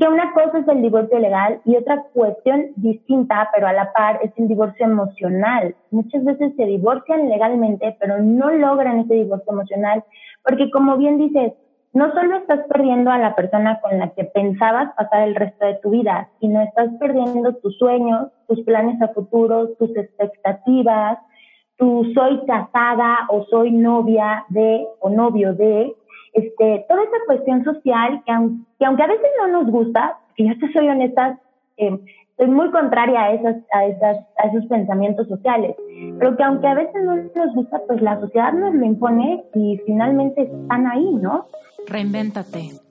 que una cosa es el divorcio legal y otra cuestión distinta, pero a la par, es el divorcio emocional. Muchas veces se divorcian legalmente, pero no logran ese divorcio emocional, porque como bien dices, no solo estás perdiendo a la persona con la que pensabas pasar el resto de tu vida, sino estás perdiendo tus sueños, tus planes a futuro, tus expectativas, tu soy casada o soy novia de o novio de, este, toda esa cuestión social que, aunque, a veces no nos gusta, que yo te soy honesta, eh, soy muy contraria a, esas, a, esas, a esos pensamientos sociales, pero que aunque a veces no nos gusta, pues la sociedad nos lo impone y finalmente están ahí, ¿no? Reinvéntate.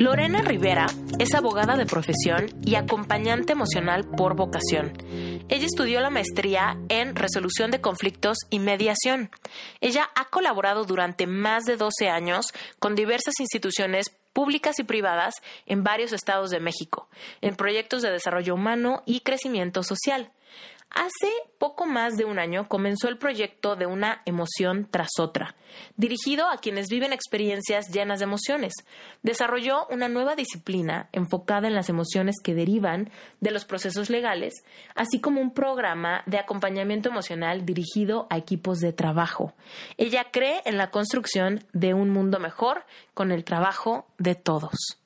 Lorena Rivera es abogada de profesión y acompañante emocional por vocación. Ella estudió la maestría en resolución de conflictos y mediación. Ella ha colaborado durante más de 12 años con diversas instituciones públicas y privadas en varios estados de México, en proyectos de desarrollo humano y crecimiento social. Hace poco más de un año comenzó el proyecto de una emoción tras otra, dirigido a quienes viven experiencias llenas de emociones. Desarrolló una nueva disciplina enfocada en las emociones que derivan de los procesos legales, así como un programa de acompañamiento emocional dirigido a equipos de trabajo. Ella cree en la construcción de un mundo mejor con el trabajo de todos.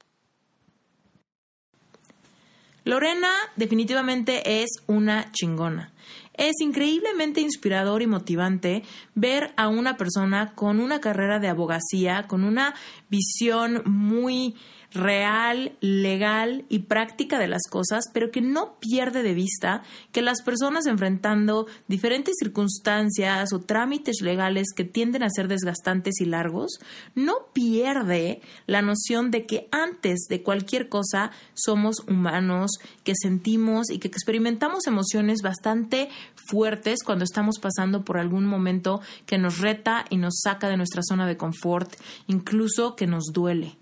Lorena definitivamente es una chingona. Es increíblemente inspirador y motivante ver a una persona con una carrera de abogacía, con una visión muy real, legal y práctica de las cosas, pero que no pierde de vista que las personas enfrentando diferentes circunstancias o trámites legales que tienden a ser desgastantes y largos, no pierde la noción de que antes de cualquier cosa somos humanos, que sentimos y que experimentamos emociones bastante fuertes cuando estamos pasando por algún momento que nos reta y nos saca de nuestra zona de confort, incluso que nos duele.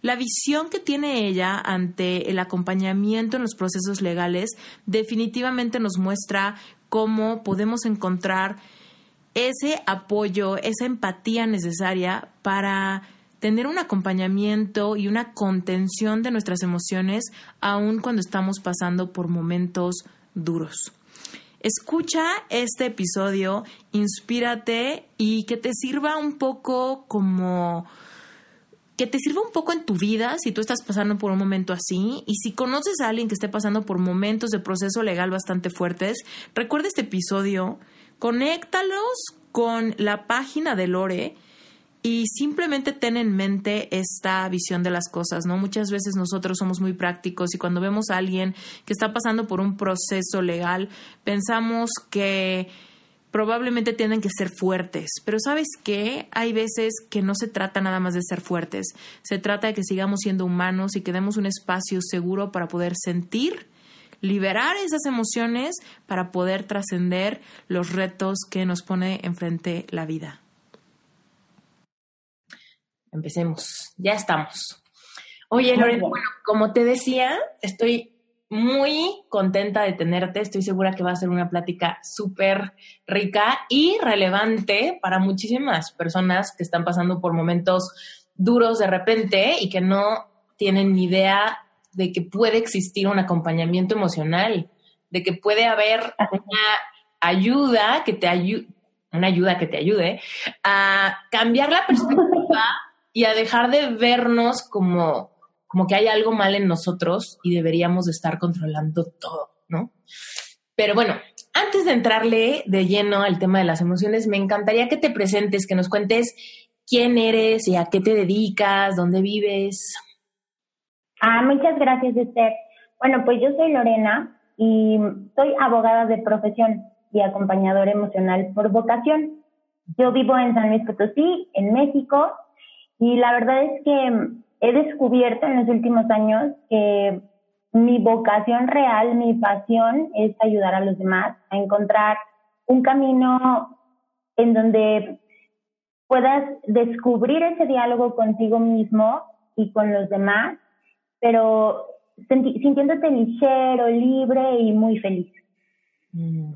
La visión que tiene ella ante el acompañamiento en los procesos legales definitivamente nos muestra cómo podemos encontrar ese apoyo, esa empatía necesaria para tener un acompañamiento y una contención de nuestras emociones aun cuando estamos pasando por momentos duros. Escucha este episodio, inspírate y que te sirva un poco como que te sirva un poco en tu vida si tú estás pasando por un momento así y si conoces a alguien que esté pasando por momentos de proceso legal bastante fuertes, recuerda este episodio, conéctalos con la página de Lore y simplemente ten en mente esta visión de las cosas, ¿no? Muchas veces nosotros somos muy prácticos y cuando vemos a alguien que está pasando por un proceso legal, pensamos que probablemente tienen que ser fuertes, pero sabes qué, hay veces que no se trata nada más de ser fuertes, se trata de que sigamos siendo humanos y que demos un espacio seguro para poder sentir, liberar esas emociones para poder trascender los retos que nos pone enfrente la vida. Empecemos, ya estamos. Oye, Lorena, bueno, como te decía, estoy muy contenta de tenerte. Estoy segura que va a ser una plática súper rica y relevante para muchísimas personas que están pasando por momentos duros de repente y que no tienen ni idea de que puede existir un acompañamiento emocional, de que puede haber una ayuda que te ayude, una ayuda que te ayude a cambiar la perspectiva y a dejar de vernos como como que hay algo mal en nosotros y deberíamos estar controlando todo, ¿no? Pero bueno, antes de entrarle de lleno al tema de las emociones, me encantaría que te presentes, que nos cuentes quién eres y a qué te dedicas, dónde vives. Ah, muchas gracias, Esther. Bueno, pues yo soy Lorena y soy abogada de profesión y acompañadora emocional por vocación. Yo vivo en San Luis Potosí, en México, y la verdad es que he descubierto en los últimos años que mi vocación real, mi pasión es ayudar a los demás a encontrar un camino en donde puedas descubrir ese diálogo contigo mismo y con los demás, pero sintiéndote ligero, libre y muy feliz. Mm.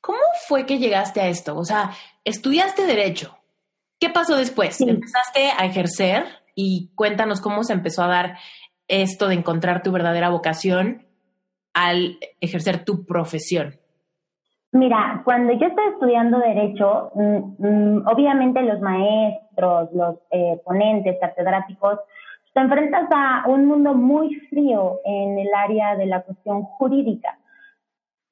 ¿Cómo fue que llegaste a esto? O sea, estudiaste derecho. ¿Qué pasó después? ¿Empezaste a ejercer? Y cuéntanos cómo se empezó a dar esto de encontrar tu verdadera vocación al ejercer tu profesión. Mira, cuando yo estaba estudiando Derecho, mm, mm, obviamente los maestros, los eh, ponentes, catedráticos, te enfrentas a un mundo muy frío en el área de la cuestión jurídica.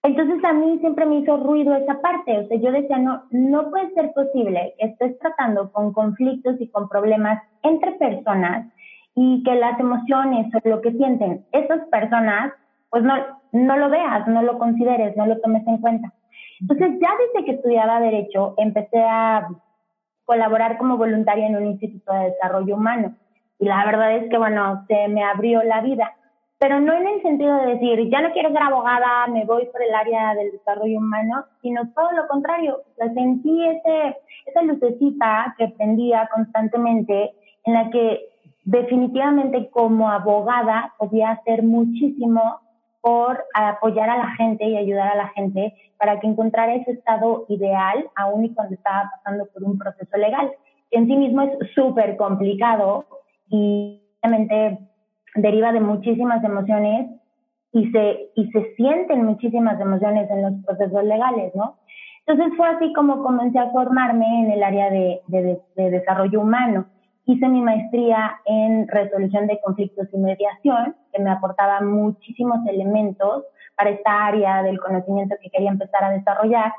Entonces a mí siempre me hizo ruido esa parte, o sea, yo decía, no, no puede ser posible que estés tratando con conflictos y con problemas entre personas y que las emociones o lo que sienten esas personas, pues no, no lo veas, no lo consideres, no lo tomes en cuenta. Entonces ya desde que estudiaba Derecho empecé a colaborar como voluntaria en un instituto de desarrollo humano y la verdad es que, bueno, se me abrió la vida pero no en el sentido de decir, ya no quiero ser abogada, me voy por el área del desarrollo humano, sino todo lo contrario. O sentí ese, esa lucecita que prendía constantemente en la que definitivamente como abogada podía hacer muchísimo por apoyar a la gente y ayudar a la gente para que encontrara ese estado ideal, aún y cuando estaba pasando por un proceso legal, que en sí mismo es súper complicado y obviamente deriva de muchísimas emociones y se, y se sienten muchísimas emociones en los procesos legales, ¿no? Entonces fue así como comencé a formarme en el área de, de, de desarrollo humano. Hice mi maestría en resolución de conflictos y mediación, que me aportaba muchísimos elementos para esta área del conocimiento que quería empezar a desarrollar.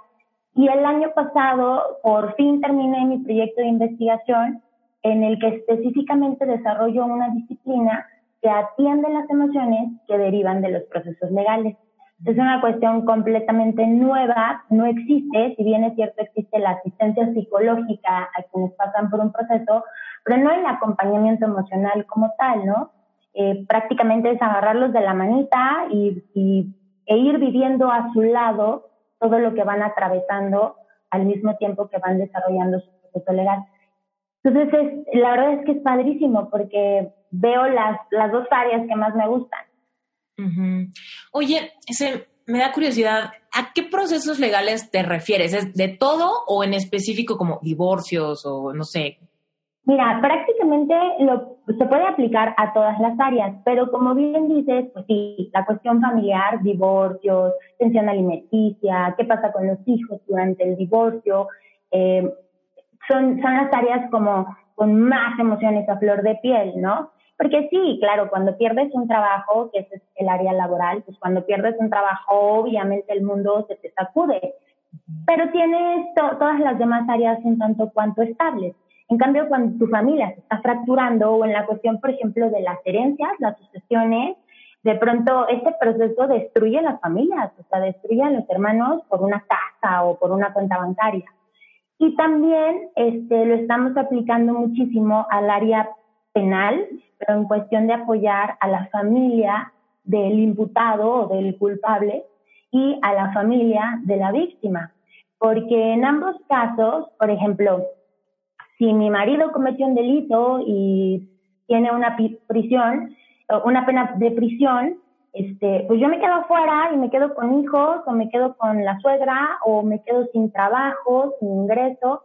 Y el año pasado, por fin terminé mi proyecto de investigación en el que específicamente desarrollo una disciplina que atiende las emociones que derivan de los procesos legales. Es una cuestión completamente nueva, no existe, si bien es cierto existe la asistencia psicológica a quienes pasan por un proceso, pero no el acompañamiento emocional como tal, ¿no? Eh, prácticamente es agarrarlos de la manita y, e ir viviendo a su lado todo lo que van atravesando al mismo tiempo que van desarrollando su proceso legal. Entonces, la verdad es que es padrísimo porque veo las, las dos áreas que más me gustan. Oye, ese, me da curiosidad, ¿a qué procesos legales te refieres? ¿Es de todo o en específico como divorcios o no sé? Mira, prácticamente lo, se puede aplicar a todas las áreas, pero como bien dices, pues sí, la cuestión familiar, divorcios, pensión alimenticia, qué pasa con los hijos durante el divorcio, eh, son, son las áreas como con más emociones a flor de piel, ¿no? Porque sí, claro, cuando pierdes un trabajo, que es el área laboral, pues cuando pierdes un trabajo, obviamente el mundo se te sacude. Pero tienes todas las demás áreas un tanto cuanto estables. En cambio, cuando tu familia se está fracturando o en la cuestión, por ejemplo, de las herencias, las sucesiones, de pronto este proceso destruye las familias, o sea, destruye a los hermanos por una casa o por una cuenta bancaria. Y también este, lo estamos aplicando muchísimo al área penal, pero en cuestión de apoyar a la familia del imputado o del culpable y a la familia de la víctima. Porque en ambos casos, por ejemplo, si mi marido cometió un delito y tiene una prisión, una pena de prisión, este, pues yo me quedo afuera y me quedo con hijos o me quedo con la suegra o me quedo sin trabajo, sin ingreso.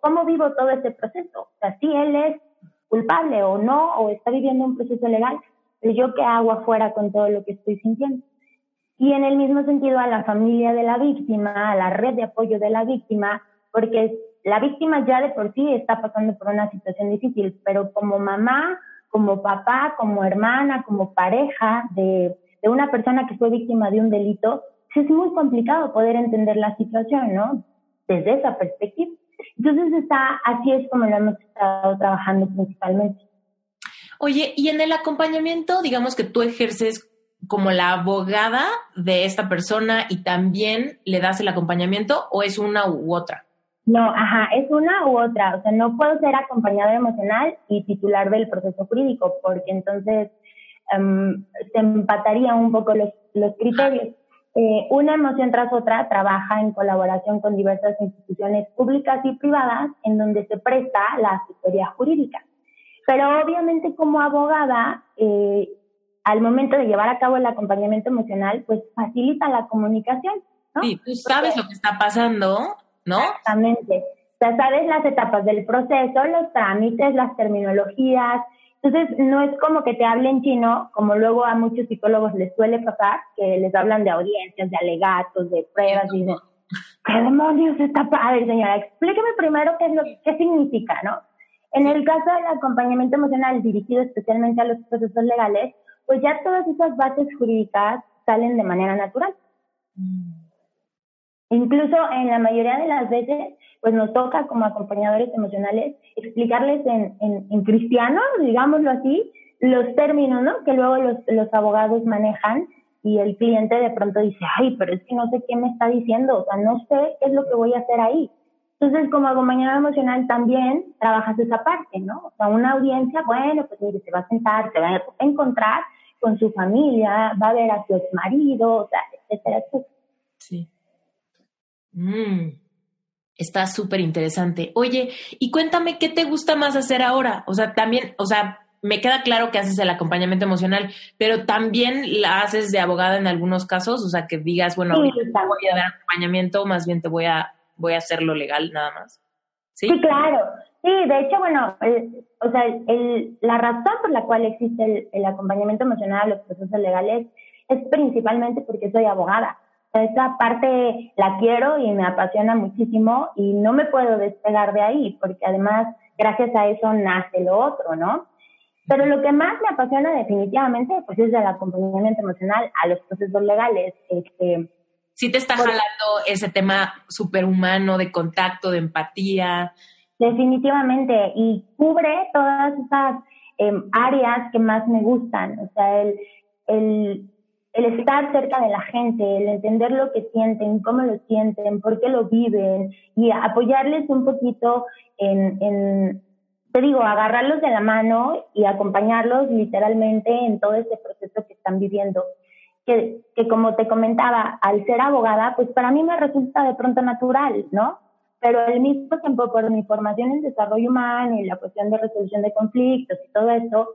¿Cómo vivo todo ese proceso? O sea, si él es culpable o no, o está viviendo un proceso legal, pero yo qué hago afuera con todo lo que estoy sintiendo. Y en el mismo sentido a la familia de la víctima, a la red de apoyo de la víctima, porque la víctima ya de por sí está pasando por una situación difícil, pero como mamá, como papá, como hermana, como pareja de, una persona que fue víctima de un delito, es muy complicado poder entender la situación, ¿no? Desde esa perspectiva. Entonces está, así es como lo hemos estado trabajando principalmente. Oye, y en el acompañamiento, digamos que tú ejerces como la abogada de esta persona y también le das el acompañamiento o es una u otra? No, ajá, es una u otra. O sea, no puedo ser acompañadora emocional y titular del proceso jurídico, porque entonces em, se empatarían un poco los, los criterios. Eh, una emoción tras otra trabaja en colaboración con diversas instituciones públicas y privadas en donde se presta la asesoría jurídica. Pero obviamente como abogada, eh, al momento de llevar a cabo el acompañamiento emocional, pues facilita la comunicación. ¿no? Sí, tú sabes lo que está pasando, ¿no? Exactamente. O sea, sabes las etapas del proceso, los trámites, las terminologías. Entonces, no es como que te hablen chino, como luego a muchos psicólogos les suele pasar, que les hablan de audiencias, de alegatos, de pruebas, y dicen, ¿qué demonios está padre, señora? Explíqueme primero qué es lo qué significa, ¿no? En el caso del acompañamiento emocional dirigido especialmente a los procesos legales, pues ya todas esas bases jurídicas salen de manera natural. Mm. Incluso en la mayoría de las veces, pues nos toca como acompañadores emocionales explicarles en, en, cristiano, digámoslo así, los términos, ¿no? Que luego los, los abogados manejan y el cliente de pronto dice, ay, pero es que no sé qué me está diciendo, o sea, no sé qué es lo que voy a hacer ahí. Entonces, como acompañador emocional también trabajas esa parte, ¿no? O sea, una audiencia, bueno, pues mire, se va a sentar, se va a encontrar con su familia, va a ver a su ex marido, o sea, etcétera, etcétera. Sí. Mm, está súper interesante. Oye, y cuéntame qué te gusta más hacer ahora. O sea, también, o sea, me queda claro que haces el acompañamiento emocional, pero también la haces de abogada en algunos casos, o sea, que digas, bueno, sí, voy a dar acompañamiento, más bien te voy a voy a hacerlo legal nada más. Sí, claro. Sí, de hecho, bueno, o sea, el, la razón por la cual existe el, acompañamiento emocional a los procesos legales es principalmente porque soy abogada. Esa parte la quiero y me apasiona muchísimo y no me puedo despegar de ahí, porque además, gracias a eso nace lo otro, ¿no? Pero lo que más me apasiona definitivamente, pues es el acompañamiento emocional a los procesos legales. Este, sí te está jalando ese tema superhumano de contacto, de empatía. Definitivamente, y cubre todas esas em, áreas que más me gustan, o sea, el, el, el estar cerca de la gente, el entender lo que sienten, cómo lo sienten, por qué lo viven y apoyarles un poquito en, en, te digo, agarrarlos de la mano y acompañarlos literalmente en todo ese proceso que están viviendo que, que como te comentaba, al ser abogada, pues para mí me resulta de pronto natural, ¿no? Pero al mismo tiempo, por mi formación en desarrollo humano y la cuestión de resolución de conflictos y todo eso,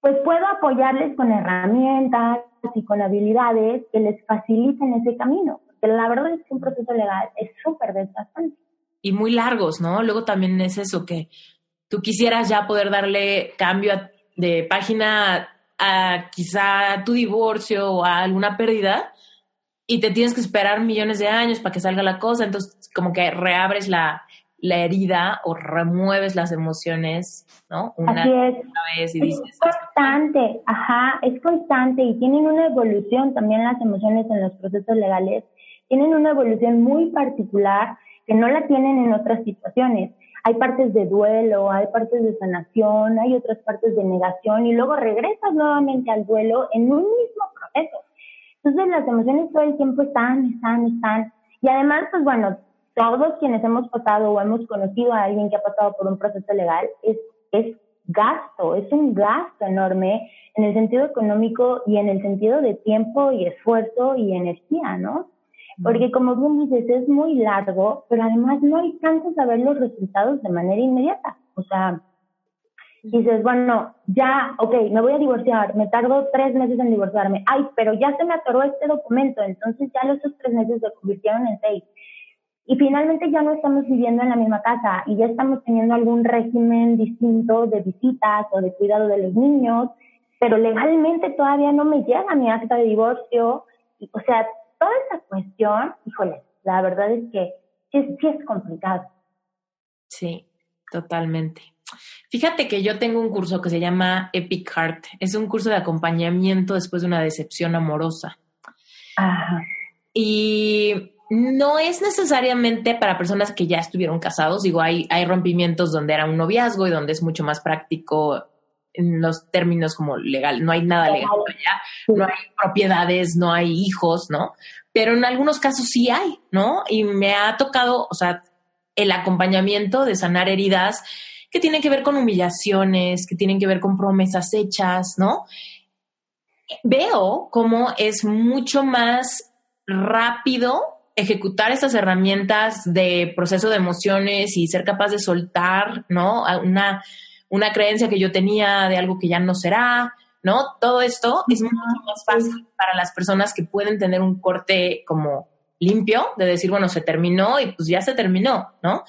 pues puedo apoyarles con herramientas y con habilidades que les faciliten ese camino. Porque la verdad es que un proceso legal es súper desgastante. Y muy largos, ¿no? Luego también es eso que tú quisieras ya poder darle cambio de página a quizá tu divorcio o a alguna pérdida y te tienes que esperar millones de años para que salga la cosa, entonces como que reabres la, la herida o remueves las emociones, ¿no? Una, Así es. vez y dices... Es constante, ajá, es constante y tienen una evolución también las emociones en los procesos legales, tienen una evolución muy particular que no la tienen en otras situaciones hay partes de duelo, hay partes de sanación, hay otras partes de negación y luego regresas nuevamente al duelo en un mismo proceso. Entonces las emociones todo el tiempo están, están, están. Y además, pues bueno, todos quienes hemos pasado o hemos conocido a alguien que ha pasado por un proceso legal, es, es gasto, es un gasto enorme en el sentido económico y en el sentido de tiempo y esfuerzo y energía, ¿no? Porque como bien dices, es muy largo, pero además no alcanzas a ver los resultados de manera inmediata. O sea, dices, bueno, ya, ok, me voy a divorciar, me tardo tres meses en divorciarme. Ay, pero ya se me atoró este documento, entonces ya los tres meses se convirtieron en seis. Y finalmente ya no estamos viviendo en la misma casa y ya estamos teniendo algún régimen distinto de visitas o de cuidado de los niños, pero legalmente todavía no me llega mi acta de divorcio. o sea, toda esa cuestión, híjole, la verdad es que sí, es complicado. Sí, totalmente. Fíjate que yo tengo un curso que se llama Epic Heart. Es un curso de acompañamiento después de una decepción amorosa. Ajá. Y no es necesariamente para personas que ya estuvieron casados. Digo, hay, hay rompimientos donde era un noviazgo y donde es mucho más práctico en los términos como legal, no hay nada legal allá, no hay propiedades, no hay hijos, ¿no? Pero en algunos casos sí hay, ¿no? Y me ha tocado, o sea, el acompañamiento de sanar heridas que tienen que ver con humillaciones, que tienen que ver con promesas hechas, ¿no? Veo cómo es mucho más rápido ejecutar esas herramientas de proceso de emociones y ser capaz de soltar, ¿no? Una, una creencia que yo tenía de algo que ya no será, ¿no? Todo esto es mucho más fácil para las personas que pueden tener un corte como limpio, de decir, bueno, se terminó y pues ya se terminó, ¿no?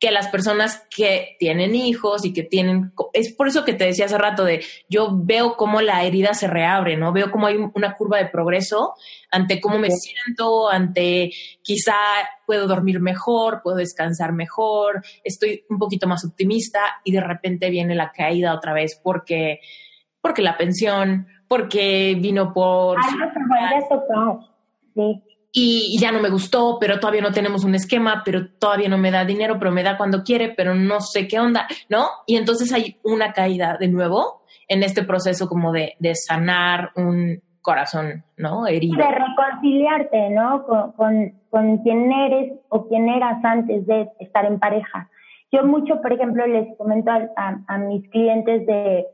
Que las personas que tienen hijos y que tienen, es por eso que te decía hace rato de, yo veo cómo la herida se reabre, ¿no? Veo cómo hay una curva de progreso ante cómo me siento, ante quizá puedo dormir mejor, puedo descansar mejor, estoy un poquito más optimista y de repente viene la caída otra vez porque, porque la pensión, porque vino por... Sí y, ya no me gustó, pero todavía no tenemos un esquema, pero todavía no me da dinero, pero me da cuando quiere, pero no sé qué onda, ¿no? Y entonces hay una caída de nuevo en este proceso como de, de sanar un corazón, ¿no? Herido. De reconciliarte, ¿no? Con, con, quién eres o quién eras antes de estar en pareja. Yo mucho, por ejemplo, les comento a, a, mis clientes de,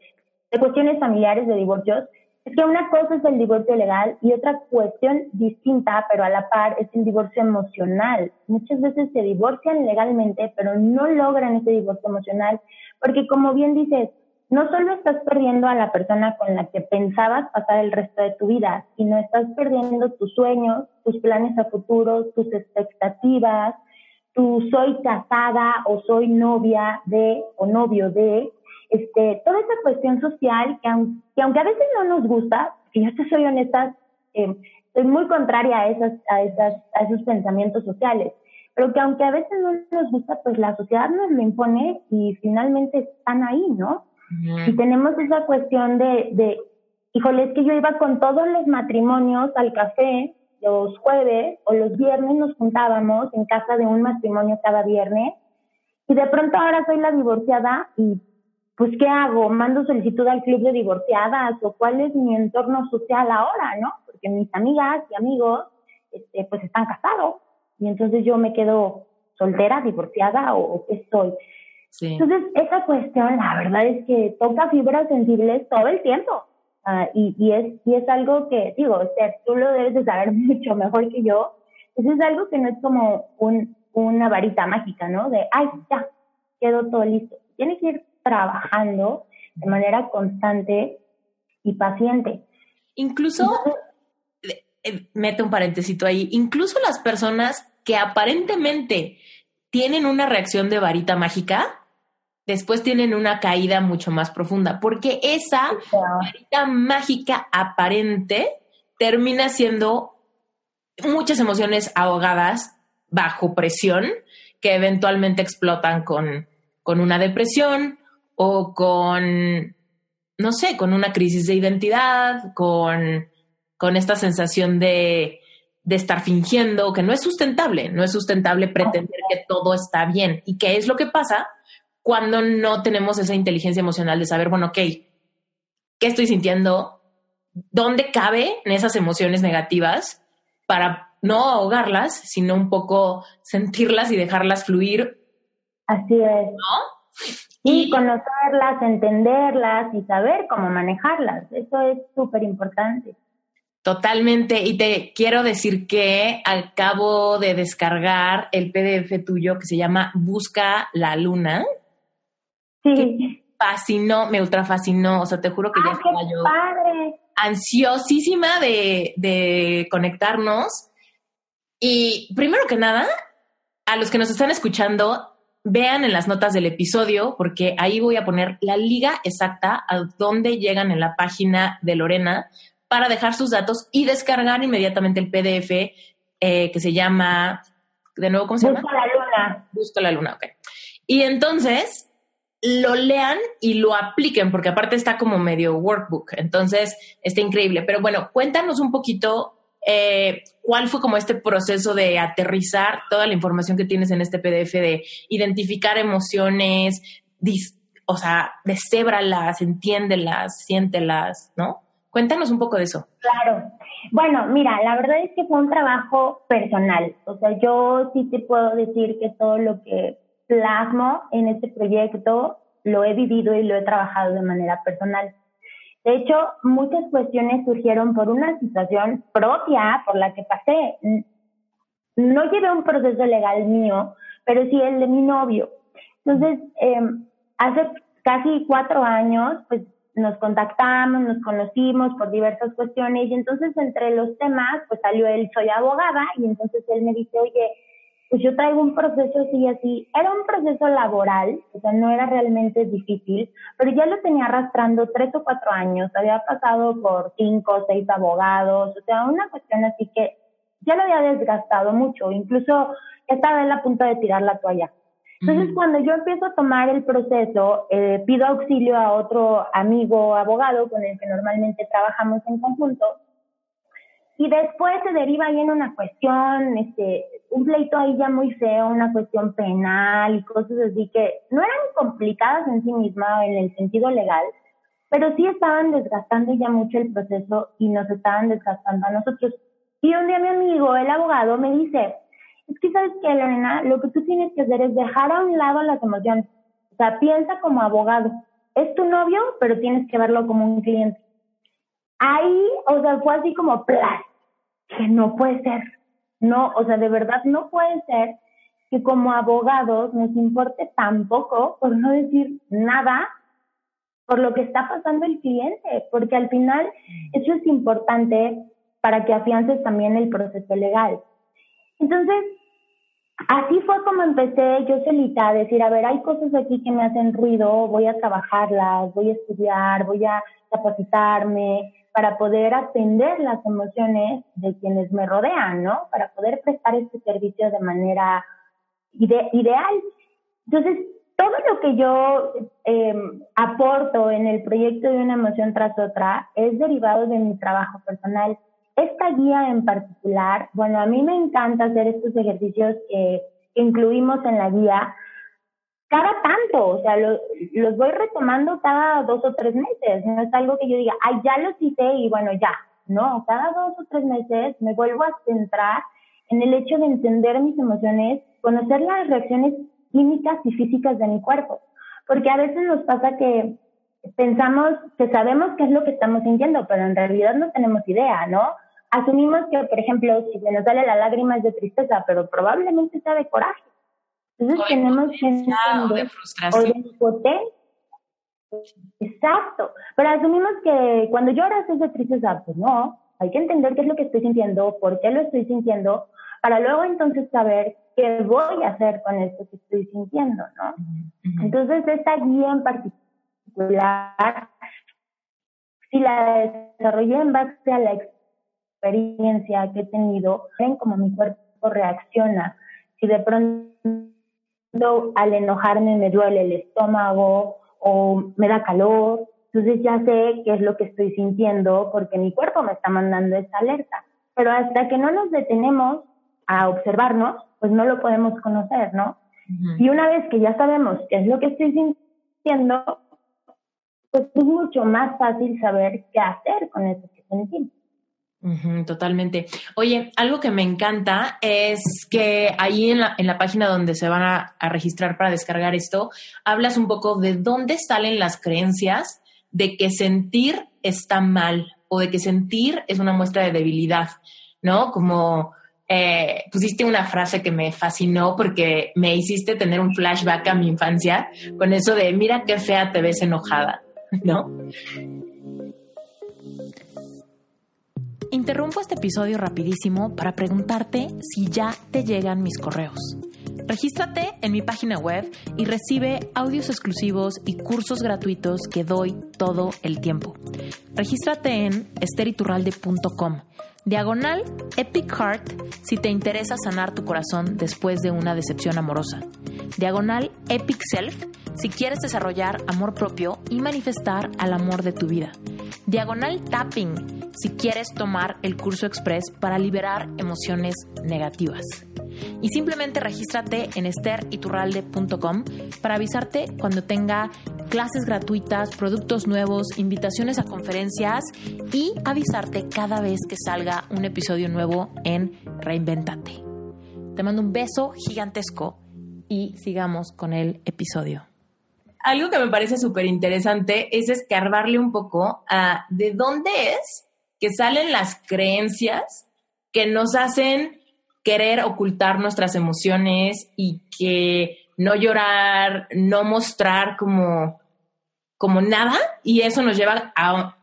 de cuestiones familiares, de divorcios, es que una cosa es el divorcio legal y otra cuestión distinta, pero a la par, es el divorcio emocional. Muchas veces se divorcian legalmente, pero no logran ese divorcio emocional, porque como bien dices, no solo estás perdiendo a la persona con la que pensabas pasar el resto de tu vida, sino estás perdiendo tus sueños, tus planes a futuro, tus expectativas, tu soy casada o soy novia de o novio de, este, toda esa cuestión social que, aunque a veces no nos gusta, que yo te soy honesta, eh, soy muy contraria a, esas, a, esas, a esos pensamientos sociales, pero que aunque a veces no nos gusta, pues la sociedad nos lo impone y finalmente están ahí, ¿no? Y tenemos esa cuestión de, de, híjole, es que yo iba con todos los matrimonios al café los jueves o los viernes nos juntábamos en casa de un matrimonio cada viernes y de pronto ahora soy la divorciada y pues ¿qué hago? ¿Mando solicitud al club de divorciadas o cuál es mi entorno social ahora, no? Porque mis amigas y amigos, este, pues están casados y entonces yo me quedo soltera, divorciada o, qué soy. Entonces, esa cuestión, la verdad es que toca fibras sensibles todo el tiempo. Ah, y, y, es, y es algo que, digo, o sea, tú lo debes de saber mucho mejor que yo. Eso es algo que no es como un, una varita mágica, ¿no? De, ay, ya, quedó todo listo. Tiene que ir trabajando de manera constante y paciente. Incluso, eh, mete un paréntesis ahí, incluso las personas que aparentemente tienen una reacción de varita mágica, después tienen una caída mucho más profunda, porque esa varita mágica aparente termina siendo muchas emociones ahogadas bajo presión que eventualmente explotan con, con una depresión o con, no sé, con una crisis de identidad, con, con esta sensación de, de estar fingiendo, que no es sustentable, no es sustentable pretender que todo está bien. ¿Y qué es lo que pasa cuando no tenemos esa inteligencia emocional de saber, bueno, ok, ¿qué estoy sintiendo? ¿Dónde cabe en esas emociones negativas para no ahogarlas, sino un poco sentirlas y dejarlas fluir? Así es. ¿No? Y conocerlas, entenderlas y saber cómo manejarlas. Eso es súper importante. Totalmente. Y te quiero decir que acabo de descargar el PDF tuyo que se llama Busca la Luna. Sí. fascinó, me ultra fascinó. O sea, te juro que ya estaba yo padre. ansiosísima de, de conectarnos. Y primero que nada, a los que nos están escuchando, vean en las notas del episodio, porque ahí voy a poner la liga exacta a dónde llegan en la página de Lorena para dejar sus datos y descargar inmediatamente el PDF eh, que se llama, de nuevo, ¿cómo se llama? Busca la luna. Busca la luna, ok. Y entonces lo lean y lo apliquen, porque aparte está como medio workbook, entonces está increíble. Pero bueno, cuéntanos un poquito eh, ¿cuál fue como este proceso de aterrizar toda la información que tienes en este PDF, de identificar emociones, o sea, descébralas, entiéndelas, siéntelas, ¿no? Cuéntanos un poco de eso. Claro. Bueno, mira, la verdad es que fue un trabajo personal. O sea, yo sí te puedo decir que todo lo que plasmo en este proyecto lo he vivido y lo he trabajado de manera personal. De hecho, muchas cuestiones surgieron por una situación propia por la que pasé. No llevé un proceso legal mío, pero sí el de mi novio. Entonces, eh, hace casi cuatro años, pues nos contactamos, nos conocimos por diversas cuestiones y entonces entre los temas, pues salió él, soy abogada y entonces él me dice, oye, pues yo traigo un proceso así y así. Era un proceso laboral, o sea, no era realmente difícil, pero ya lo tenía arrastrando tres o cuatro años, había pasado por cinco o seis abogados, o sea, una cuestión así que ya lo había desgastado mucho, incluso estaba en la punto de tirar la toalla. Entonces, cuando yo empiezo a tomar el proceso, eh, pido auxilio a otro amigo abogado con el que normalmente trabajamos en conjunto, y después se deriva ahí en una cuestión, este, un pleito ahí ya muy feo, una cuestión penal y cosas así que no eran complicadas en sí mismas en el sentido legal, pero sí estaban desgastando ya mucho el proceso y nos estaban desgastando a nosotros. Y un día mi amigo, el abogado, me dice, es que sabes que, Lorena, lo que tú tienes que hacer es dejar a un lado las emociones. O sea, piensa como abogado. Es tu novio, pero tienes que verlo como un cliente. Ahí, o sea, fue así como, plan, que no puede ser. No, o sea, de verdad no puede ser que como abogados nos importe tampoco, por no decir nada, por lo que está pasando el cliente, porque al final eso es importante para que afiances también el proceso legal. Entonces, así fue como empecé yo solita a decir, a ver, hay cosas aquí que me hacen ruido, voy a trabajarlas, voy a estudiar, voy a capacitarme, para poder atender las emociones de quienes me rodean, ¿no? Para poder prestar este servicio de manera ideal. Entonces, todo lo que yo em, aporto en el proyecto de una emoción tras otra es derivado de mi trabajo personal. Esta guía en particular, bueno, a mí me encanta hacer estos ejercicios que incluimos en la guía, cada tanto, o sea, los voy retomando cada dos o tres meses, no es algo que yo diga, ay, ya los hice y bueno, ya, no, cada dos o tres meses me vuelvo a centrar en el hecho de entender mis emociones, conocer las reacciones químicas y físicas de mi cuerpo, porque a veces nos pasa que pensamos que sabemos qué es lo que estamos sintiendo, pero en realidad no tenemos idea, ¿no? Asumimos que, por ejemplo, si se nos sale la lágrima es de tristeza, pero probablemente sea de coraje entonces tenemos que de frustración. Exacto. Pero asumimos que cuando lloras es de tristeza, pues no. Hay que entender qué es lo que estoy sintiendo, por qué lo estoy sintiendo, para luego entonces saber qué voy a hacer con esto que estoy sintiendo, ¿no? Entonces, esta guía en particular, si la desarrollé en base a la experiencia que he tenido, ven cómo mi cuerpo reacciona. Si de pronto al enojarme me duele el estómago o me da calor, entonces ya sé qué es lo que estoy sintiendo porque mi cuerpo me está mandando esa alerta. Pero hasta que no nos detenemos a observarnos, pues no lo podemos conocer, ¿no? Y una vez que ya sabemos qué es lo que estoy sintiendo, pues es mucho más fácil saber qué hacer con eso que sentimos totalmente. Oye, algo que me encanta es que ahí en la, en la página donde se van a, registrar para descargar esto, hablas un poco de dónde salen las creencias de que sentir está mal o de que sentir es una muestra de debilidad, ¿no? Como eh, pusiste una frase que me fascinó porque me hiciste tener un flashback a mi infancia con eso de mira qué fea te ves enojada, ¿no? Interrumpo este episodio rapidísimo para preguntarte si ya te llegan mis correos. Regístrate en mi página web y recibe audios exclusivos y cursos gratuitos que doy todo el tiempo. Regístrate en esteriturralde.com. Diagonal Epic Heart si te interesa sanar tu corazón después de una decepción amorosa. Diagonal Epic Self si quieres desarrollar amor propio y manifestar al amor de tu vida. Diagonal Tapping si quieres tomar el curso express para liberar emociones negativas. Y simplemente regístrate en esteriturralde.com para avisarte cuando tenga clases gratuitas, productos nuevos, invitaciones a conferencias y avisarte cada vez que salga un episodio nuevo en Reinventate. Te mando un beso gigantesco y sigamos con el episodio. Algo que me parece súper interesante es escarbarle un poco a de dónde es que salen las creencias que nos hacen querer ocultar nuestras emociones y que no llorar, no mostrar como, como nada y eso nos lleva a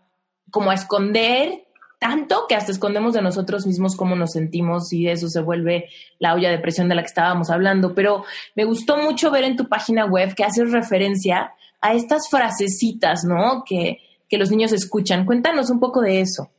como a esconder tanto que hasta escondemos de nosotros mismos cómo nos sentimos y eso se vuelve la olla de presión de la que estábamos hablando. Pero me gustó mucho ver en tu página web que haces referencia a estas frasecitas, ¿no? Que, que los niños escuchan. Cuéntanos un poco de eso.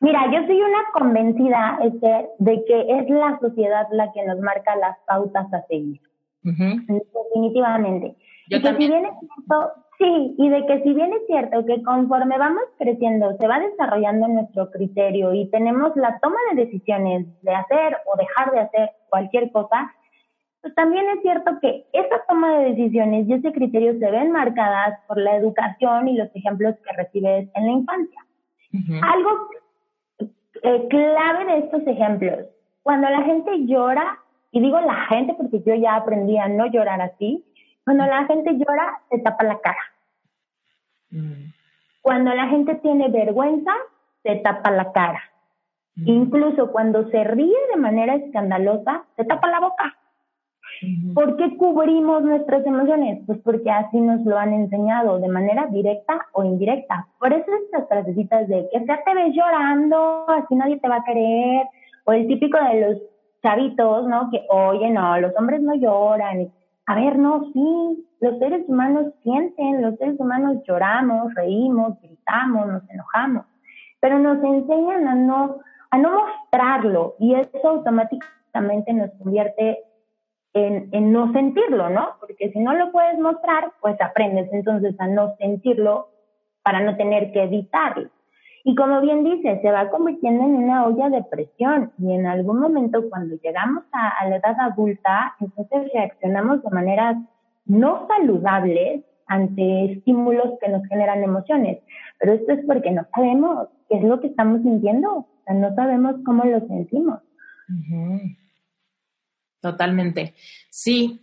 Mira, yo soy una convencida, Esther, de que es la sociedad la que nos marca las pautas a seguir. Definitivamente. Yo y que si bien es cierto, sí, y de que si bien es cierto que conforme vamos creciendo, se va desarrollando nuestro criterio y tenemos la toma de decisiones de hacer o dejar de hacer cualquier cosa, pues también es cierto que esa toma de decisiones y ese criterio se ven marcadas por la educación y los ejemplos que recibes en la infancia. Algo eh, clave de estos ejemplos. Cuando la gente llora, y digo la gente porque yo ya aprendí a no llorar así, cuando la gente llora, se tapa la cara. Mm. Cuando la gente tiene vergüenza, se tapa la cara. Mm. Incluso cuando se ríe de manera escandalosa, se tapa la boca. ¿Por qué cubrimos nuestras emociones? Pues porque así nos lo han enseñado, de manera directa o indirecta. Por eso estas frasecitas de que ya te ves llorando, así nadie te va a querer, o el típico de los chavitos, ¿no? Que, oye, no, los hombres no lloran. A ver, no, sí, los seres humanos sienten, los seres humanos lloramos, reímos, gritamos, nos enojamos, pero nos enseñan a no, a no mostrarlo y eso automáticamente nos convierte en, no sentirlo, ¿no? Porque si no lo puedes mostrar, pues aprendes entonces a no sentirlo para no tener que evitarlo. Y como bien dice, se va convirtiendo en una olla de presión y en algún momento cuando llegamos a, la edad adulta, entonces reaccionamos de maneras no saludables ante estímulos que nos generan emociones. Pero esto es porque no sabemos qué es lo que estamos sintiendo, o sea, no sabemos cómo lo sentimos. Totalmente. Sí.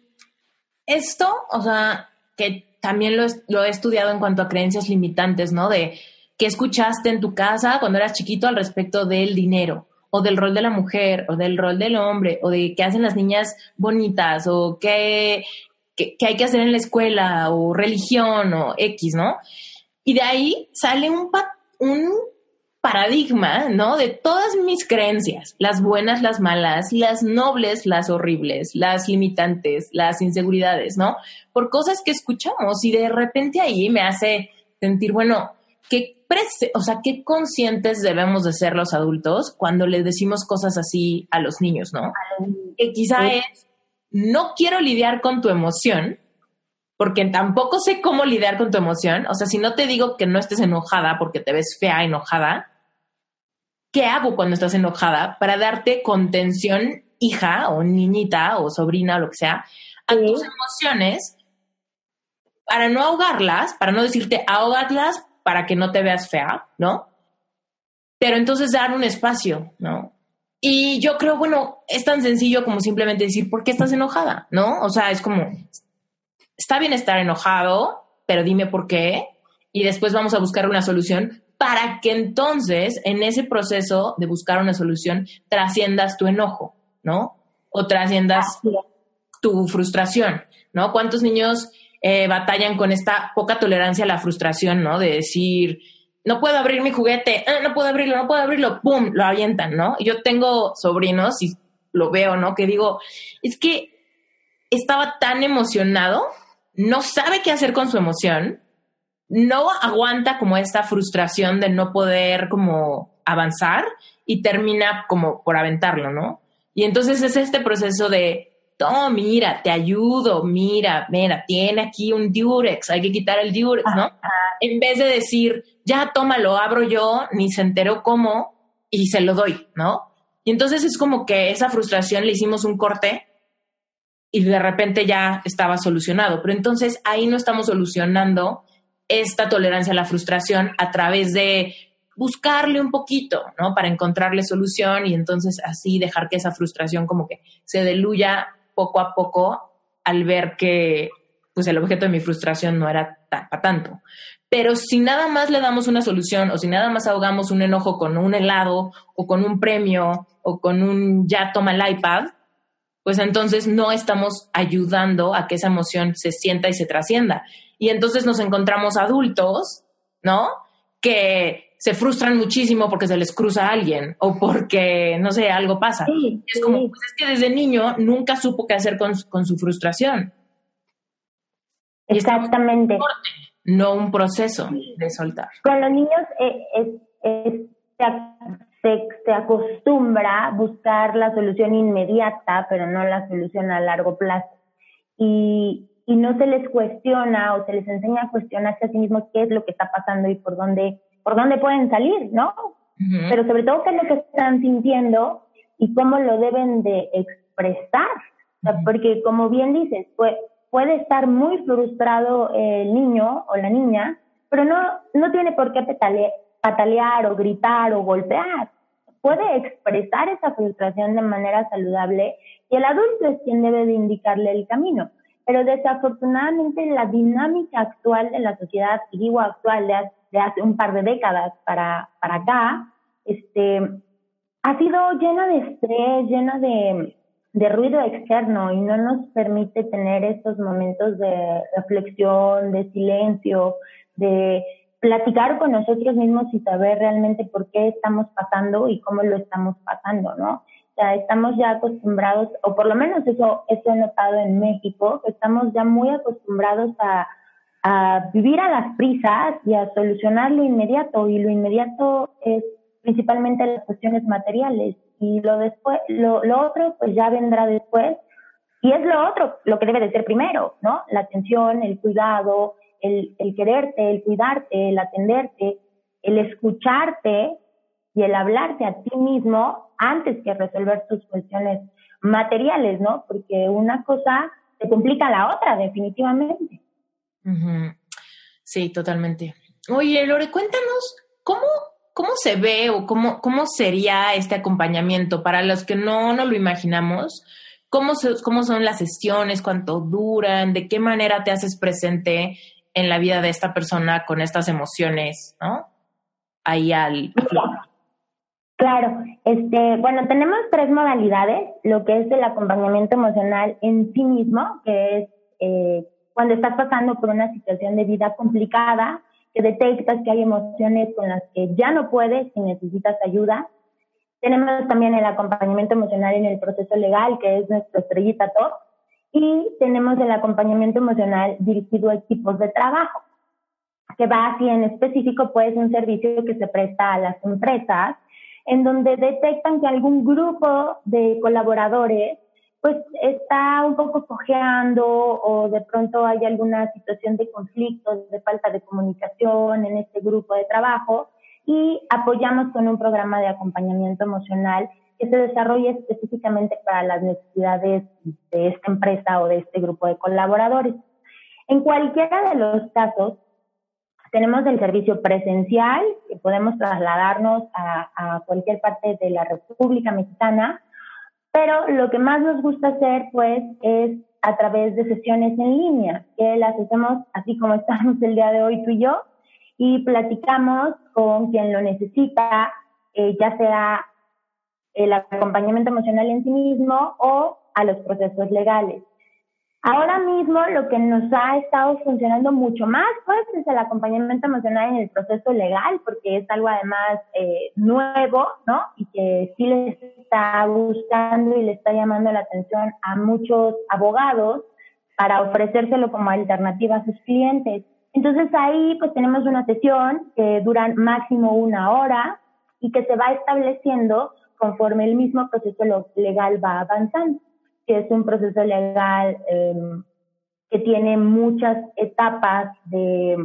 Esto, o sea, que también lo, lo, he estudiado en cuanto a creencias limitantes, ¿no? De qué escuchaste en tu casa cuando eras chiquito al respecto del dinero, o del rol de la mujer, o del rol del hombre, o de qué hacen las niñas bonitas, o qué, qué, qué hay que hacer en la escuela, o religión, o X, ¿no? Y de ahí sale un, un paradigma, ¿no? De todas mis creencias, las buenas, las malas, las nobles, las horribles, las limitantes, las inseguridades, ¿no? Por cosas que escuchamos y de repente ahí me hace sentir, bueno, qué o sea, qué conscientes debemos de ser los adultos cuando les decimos cosas así a los niños, ¿no? Que quizá es, no quiero lidiar con tu emoción, porque tampoco sé cómo lidiar con tu emoción. O sea, si no te digo que no estés enojada porque te ves fea enojada, ¿qué hago cuando estás enojada para darte contención, hija o niñita o sobrina o lo que sea, a tus emociones para no ahogarlas, para no decirte ahogarlas para que no te veas fea, ¿no? Pero entonces dar un espacio, ¿no? Y yo creo, bueno, es tan sencillo como simplemente decir, ¿por qué estás enojada? ¿No? O sea, es como, está bien estar enojado, pero dime por qué. Y después vamos a buscar una solución para que entonces en ese proceso de buscar una solución trasciendas tu enojo, ¿no? O trasciendas tu frustración, ¿no? ¿Cuántos niños eh, batallan con esta poca tolerancia a la frustración, ¿no? De decir, no puedo abrir mi juguete, ah, no puedo abrirlo, no puedo abrirlo, ¡pum! Lo avientan, ¿no? Yo tengo sobrinos y lo veo, ¿no? Que digo, es que estaba tan emocionado, no sabe qué hacer con su emoción, no aguanta como esta frustración de no poder como avanzar y termina como por aventarlo, ¿no? Y entonces es este proceso de, oh, mira, te ayudo, mira, mira, tiene aquí un Durex, hay que quitar el Durex, ¿no? En vez de decir, ya toma, lo abro yo, ni se enteró cómo y se lo doy, ¿no? Y entonces es como que esa frustración le hicimos un corte y de repente ya estaba solucionado. Pero entonces ahí no estamos solucionando esta tolerancia a la frustración a través de buscarle un poquito, ¿no? Para encontrarle solución y entonces así dejar que esa frustración como que se diluya poco a poco al ver que pues el objeto de mi frustración no era para tanto. Pero si nada más le damos una solución o si nada más ahogamos un enojo con un helado o con un premio o con un ya toma el iPad, pues entonces no estamos ayudando a que esa emoción se sienta y se trascienda. Y entonces nos encontramos adultos, ¿no? Que se frustran muchísimo porque se les cruza a alguien o porque, no sé, algo pasa. es como, pues es que desde niño nunca supo qué hacer con, su frustración. Exactamente. no un proceso de soltar. Con los niños eh, se, se, acostumbra a buscar la solución inmediata, pero no la solución a largo plazo. Y, y no se les cuestiona o se les enseña a cuestionarse a sí mismos qué es lo que está pasando y por dónde, por dónde pueden salir, ¿no? Pero sobre todo qué es lo que están sintiendo y cómo lo deben de expresar. porque como bien dices, puede estar muy frustrado el niño o la niña, pero no, no tiene por qué patalear o gritar o golpear. Puede expresar esa frustración de manera saludable y el adulto es quien debe de indicarle el camino. Pero desafortunadamente la dinámica actual de la sociedad, y digo actual de hace, un par de décadas para, para acá, este, ha sido llena de estrés, llena de, de ruido externo y no nos permite tener estos momentos de reflexión, de silencio, de platicar con nosotros mismos y saber realmente por qué estamos pasando y cómo lo estamos pasando, ¿no? Sea, estamos ya acostumbrados, o por lo menos eso, eso he notado en México, que estamos ya muy acostumbrados a, a vivir a las prisas y a solucionar lo inmediato, y lo inmediato es principalmente las cuestiones materiales, y lo después, lo, lo otro pues ya vendrá después, y es lo otro, lo que debe de ser primero, ¿no? La atención, el cuidado, el, el quererte, el cuidarte, el atenderte, el escucharte y el hablarte a ti mismo antes que resolver tus cuestiones materiales, ¿no? Porque una cosa te complica la otra, definitivamente. Sí, totalmente. Oye, Lore, cuéntanos, ¿cómo, cómo se ve o cómo, cómo sería este acompañamiento para los que no nos lo imaginamos? ¿Cómo, ¿Cómo son las sesiones? ¿Cuánto duran? ¿De qué manera te haces presente en la vida de esta persona con estas emociones, ¿no? Ahí al... Claro, este, bueno, tenemos tres modalidades, lo que es el acompañamiento emocional en sí mismo, que es eh, cuando estás pasando por una situación de vida complicada, que detectas que hay emociones con las que ya no puedes y necesitas ayuda. Tenemos también el acompañamiento emocional en el proceso legal, que es nuestro estrellita top, y tenemos el acompañamiento emocional dirigido a equipos de trabajo, que va así en específico, pues un servicio que se presta a las empresas en donde detectan que algún grupo de colaboradores pues está un poco cojeando o de pronto hay alguna situación de conflicto, de falta de comunicación en este grupo de trabajo y apoyamos con un programa de acompañamiento emocional que se desarrolla específicamente para las necesidades de esta empresa o de este grupo de colaboradores. En cualquiera de los casos, tenemos el servicio presencial, que podemos trasladarnos a, cualquier parte de la República Mexicana, pero lo que más nos gusta hacer, pues, es a través de sesiones en línea, que las hacemos así como estamos el día de hoy tú y yo, y platicamos con quien lo necesita, eh, ya sea el acompañamiento emocional en sí mismo o a los procesos legales. Ahora mismo lo que nos ha estado funcionando mucho más pues es el acompañamiento emocional en el proceso legal porque es algo además eh, nuevo, ¿no? Y que sí les está gustando y le está llamando la atención a muchos abogados para ofrecérselo como alternativa a sus clientes. Entonces ahí pues tenemos una sesión que dura máximo una hora y que se va estableciendo conforme el mismo proceso legal va avanzando que es un proceso legal em, que tiene muchas etapas de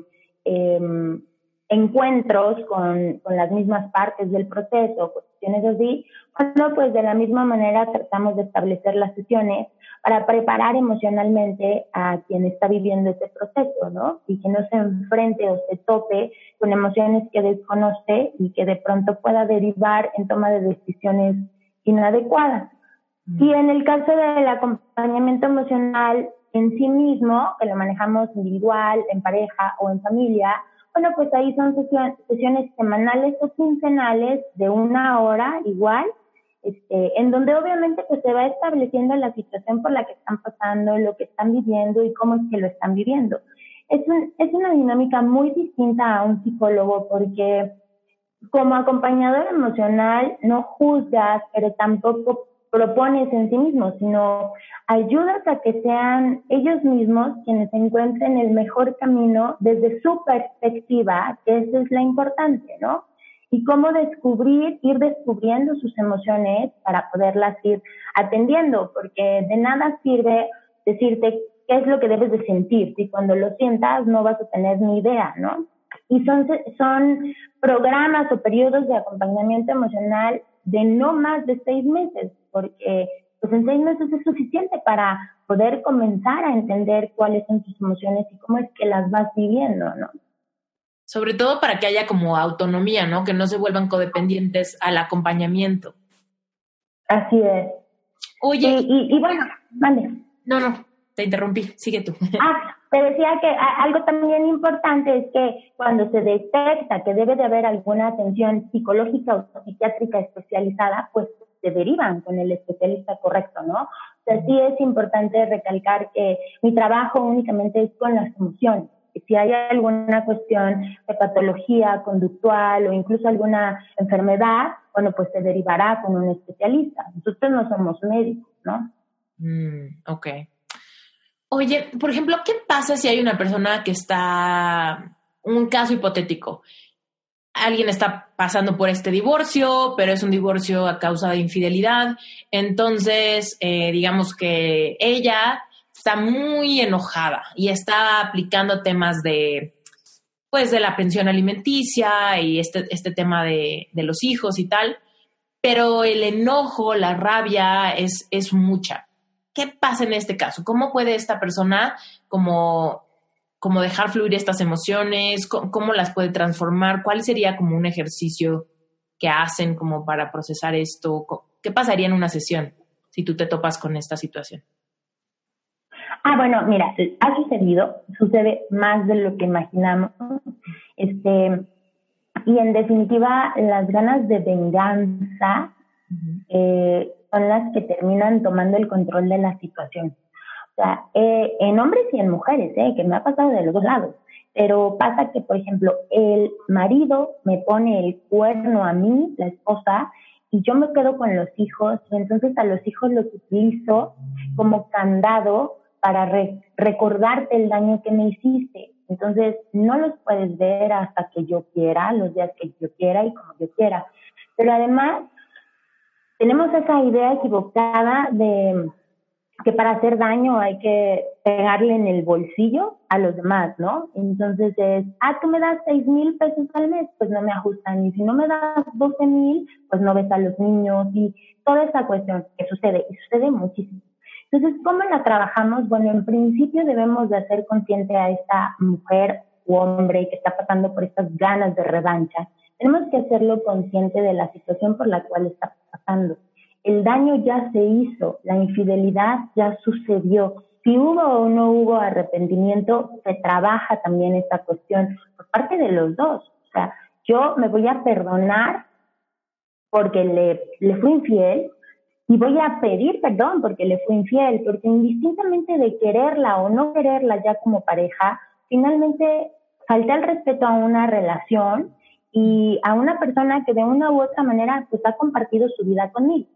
em, encuentros con, con, las mismas partes del proceso, cuestiones así, bueno, pues de la misma manera tratamos de establecer las sesiones para preparar emocionalmente a quien está viviendo este proceso, ¿no? Y que no se enfrente o se tope con emociones que desconoce y que de pronto pueda derivar en toma de decisiones inadecuadas. Y en el caso del acompañamiento emocional en sí mismo, que lo manejamos individual, en pareja o en familia, bueno, pues ahí son sesiones, semanales o quincenales de una hora igual, este, en donde obviamente pues se va estableciendo la situación por la que están pasando, lo que están viviendo y cómo es que lo están viviendo. Es, un, es una dinámica muy distinta a un psicólogo porque como acompañador emocional no juzgas, pero tampoco propones en sí mismo, sino ayudas a que sean ellos mismos quienes encuentren el mejor camino desde su perspectiva, que eso es la importante, ¿no? Y cómo descubrir, ir descubriendo sus emociones para poderlas ir atendiendo, porque de nada sirve decirte qué es lo que debes de sentir, si cuando lo sientas no vas a tener ni idea, ¿no? Y son, son programas o periodos de acompañamiento emocional de no más de seis meses, porque pues en seis meses es suficiente para poder comenzar a entender cuáles son tus emociones y cómo es que las vas viviendo, ¿no? Sobre todo para que haya como autonomía, ¿no? Que no se vuelvan codependientes al acompañamiento. Así es. Oye. Y, y, bueno, vale. No, no, te interrumpí, sigue tú. Ah, te decía que algo también importante es que cuando se detecta que debe de haber alguna atención psicológica o psiquiátrica especializada, pues se derivan con el especialista correcto, ¿no? O sea, sí es importante recalcar que mi trabajo únicamente es con las emociones. Si hay alguna cuestión de patología conductual o incluso alguna enfermedad, bueno, pues se derivará con un especialista. Nosotros no somos médicos, ¿no? Mm, ok. Oye, por ejemplo, ¿qué pasa si hay una persona que está, un caso hipotético, alguien está pasando por este divorcio, pero es un divorcio a causa de infidelidad, entonces eh, digamos que ella está muy enojada y está aplicando temas de pues de la pensión alimenticia y este, este tema de, de los hijos y tal, pero el enojo, la rabia es, es mucha. ¿Qué pasa en este caso? ¿Cómo puede esta persona como, como dejar fluir estas emociones? ¿Cómo, las puede transformar? ¿Cuál sería como un ejercicio que hacen como para procesar esto? ¿Qué pasaría en una sesión si tú te topas con esta situación? Ah, bueno, mira, ha sucedido, sucede más de lo que imaginamos. Este, y en definitiva, las ganas de venganza eh, son las que terminan tomando el control de la situación. O sea, eh, en hombres y en mujeres, eh, que me ha pasado de los dos lados. Pero pasa que, por ejemplo, el marido me pone el cuerno a mí, la esposa, y yo me quedo con los hijos, y entonces a los hijos los utilizo como candado para recordarte el daño que me hiciste. Entonces, no los puedes ver hasta que yo quiera, los días que yo quiera y como yo quiera. Pero además, tenemos esa idea equivocada de que para hacer daño hay que pegarle en el bolsillo a los demás, ¿no? Entonces es, ah, tú me das seis mil pesos al mes, pues no me ajustan. Y si no me das doce mil, pues no ves a los niños y toda esa cuestión que sucede, y sucede muchísimo. Entonces, ¿cómo la trabajamos? Bueno, en principio debemos de hacer consciente a esta mujer u hombre que está pasando por estas ganas de revancha tenemos que hacerlo consciente de la situación por la cual está pasando. El daño ya se hizo, la infidelidad ya sucedió. Si hubo o no hubo arrepentimiento, se trabaja también esta cuestión por parte de los dos. O sea, yo me voy a perdonar porque le, le fui infiel y voy a pedir perdón porque le fui infiel, porque indistintamente de quererla o no quererla ya como pareja, finalmente falta el respeto a una relación y a una persona que de una u otra manera pues ha compartido su vida conmigo.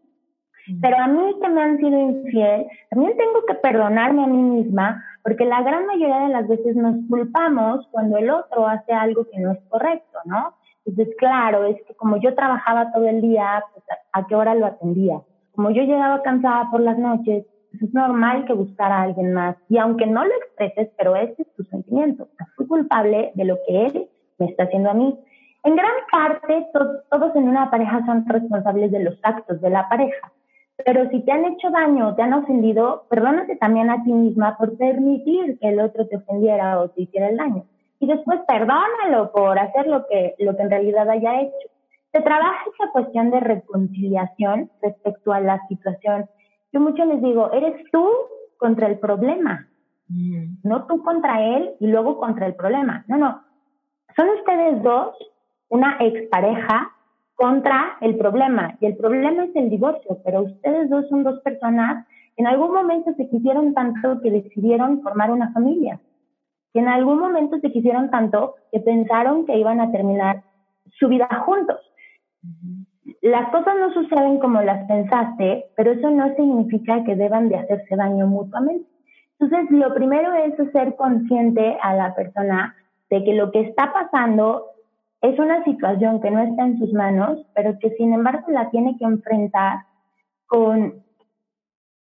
Pero a mí que me han sido infiel, también tengo que perdonarme a mí misma, porque la gran mayoría de las veces nos culpamos cuando el otro hace algo que no es correcto, ¿no? Entonces, claro, es que como yo trabajaba todo el día, pues, ¿a qué hora lo atendía? Como yo llegaba cansada por las noches, pues, es normal que buscara a alguien más. Y aunque no lo expreses, pero ese es tu sentimiento. Fui culpable de lo que él me está haciendo a mí. En gran parte, todos en una pareja son responsables de los actos de la pareja. Pero si te han hecho daño, te han ofendido, perdónate también a ti misma por permitir que el otro te ofendiera o te hiciera el daño. Y después perdónalo por hacer lo que, lo que en realidad haya hecho. Se trabaja esa cuestión de reconciliación respecto a la situación. Yo mucho les digo, eres tú contra el problema, mm. no tú contra él y luego contra el problema. No, no. Son ustedes dos, una expareja, contra el problema. Y el problema es el divorcio, pero ustedes dos son dos personas que en algún momento se quisieron tanto que decidieron formar una familia. Que en algún momento se quisieron tanto que pensaron que iban a terminar su vida juntos. Las cosas no suceden como las pensaste, pero eso no significa que deban de hacerse daño mutuamente. Entonces, lo primero es ser consciente a la persona de que lo que está pasando es una situación que no está en sus manos, pero que sin embargo la tiene que enfrentar con,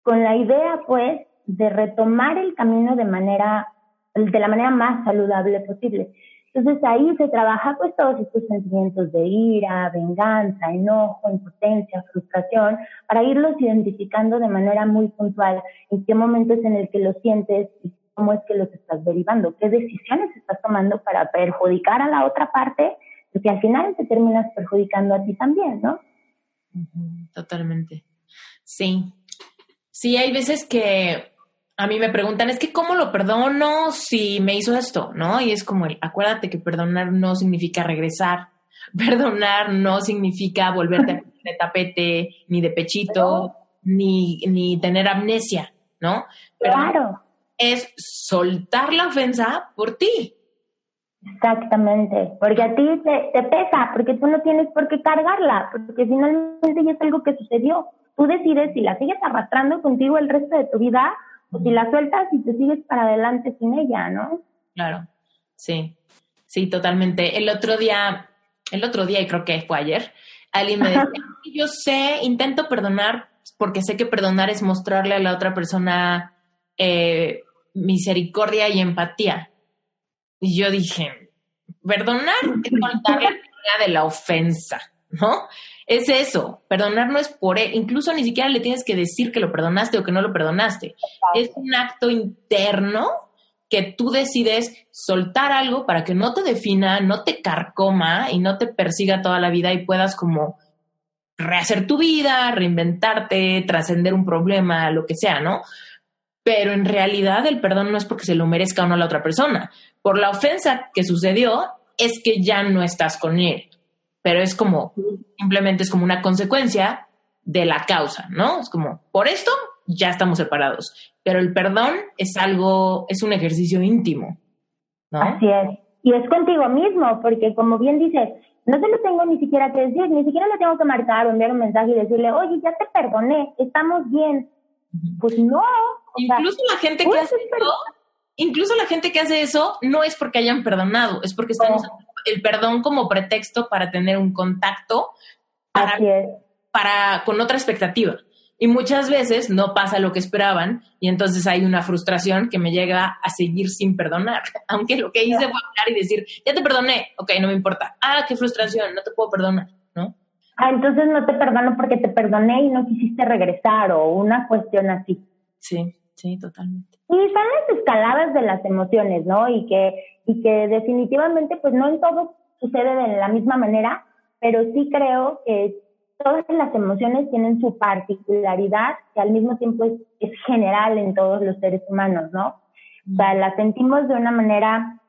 con la idea, pues, de retomar el camino de manera, de la manera más saludable posible. Entonces ahí se trabaja pues todos estos sentimientos de ira, venganza, enojo, impotencia, frustración, para irlos identificando de manera muy puntual en qué momento es en el que los sientes cómo es que los estás derivando, qué decisiones estás tomando para perjudicar a la otra parte porque al final te terminas perjudicando a ti también, ¿no? Totalmente. Sí. Sí, hay veces que a mí me preguntan, es que ¿cómo lo perdono si me hizo esto? ¿No? Y es como, el, acuérdate que perdonar no significa regresar. Perdonar no significa volverte de tapete, ni de pechito, ni, ni tener amnesia, ¿no? claro. Es soltar la ofensa por ti. Exactamente, porque a ti te, te, pesa, porque tú no tienes por qué cargarla, porque finalmente ya es algo que sucedió. Tú decides si la sigues arrastrando contigo el resto de tu vida o si la sueltas y te sigues para adelante sin ella, ¿no? Claro, sí, sí, totalmente. El otro día, el otro día, y creo que fue ayer, alguien me decía, yo sé, intento perdonar porque sé que perdonar es mostrarle a la otra persona eh, misericordia y empatía. Y yo dije, perdonar es soltar la de la ofensa, ¿no? Es eso, perdonar no es por él, incluso ni siquiera le tienes que decir que lo perdonaste o que no lo perdonaste. Es un acto interno que tú decides soltar algo para que no te defina, no te carcoma y no te persiga toda la vida y puedas como rehacer tu vida, reinventarte, trascender un problema, lo que sea, ¿no? Pero en realidad el perdón no es porque se lo merezca o no a la otra persona por la ofensa que sucedió, es que ya no estás con él. Pero es como, simplemente es como una consecuencia de la causa, ¿no? Es como, por esto ya estamos separados. Pero el perdón es algo, es un ejercicio íntimo, ¿no? Así es. Y es contigo mismo, porque como bien dices, no se lo tengo ni siquiera que decir, ni siquiera le tengo que marcar o enviar un mensaje y decirle, oye, ya te perdoné, estamos bien. Pues no. Incluso la gente que hace esto incluso la gente que hace eso no es porque hayan perdonado, es porque están usando el perdón como pretexto para tener un contacto para, para, con otra expectativa. Y muchas veces no pasa lo que esperaban y entonces hay una frustración que me llega a seguir sin perdonar. Aunque lo que hice fue hablar y decir, ya te perdoné, ok, no me importa. Ah, qué frustración, no te puedo perdonar, ¿no? Ah, entonces no te perdono porque te perdoné y no quisiste regresar o una cuestión así. Sí, sí, totalmente. Y son las escaladas de las emociones, ¿no? Y que, y que definitivamente, pues no en todo sucede de la misma manera, pero sí creo que todas las emociones tienen su particularidad que al mismo tiempo es, es general en todos los seres humanos, ¿no? O sea, las sentimos de una manera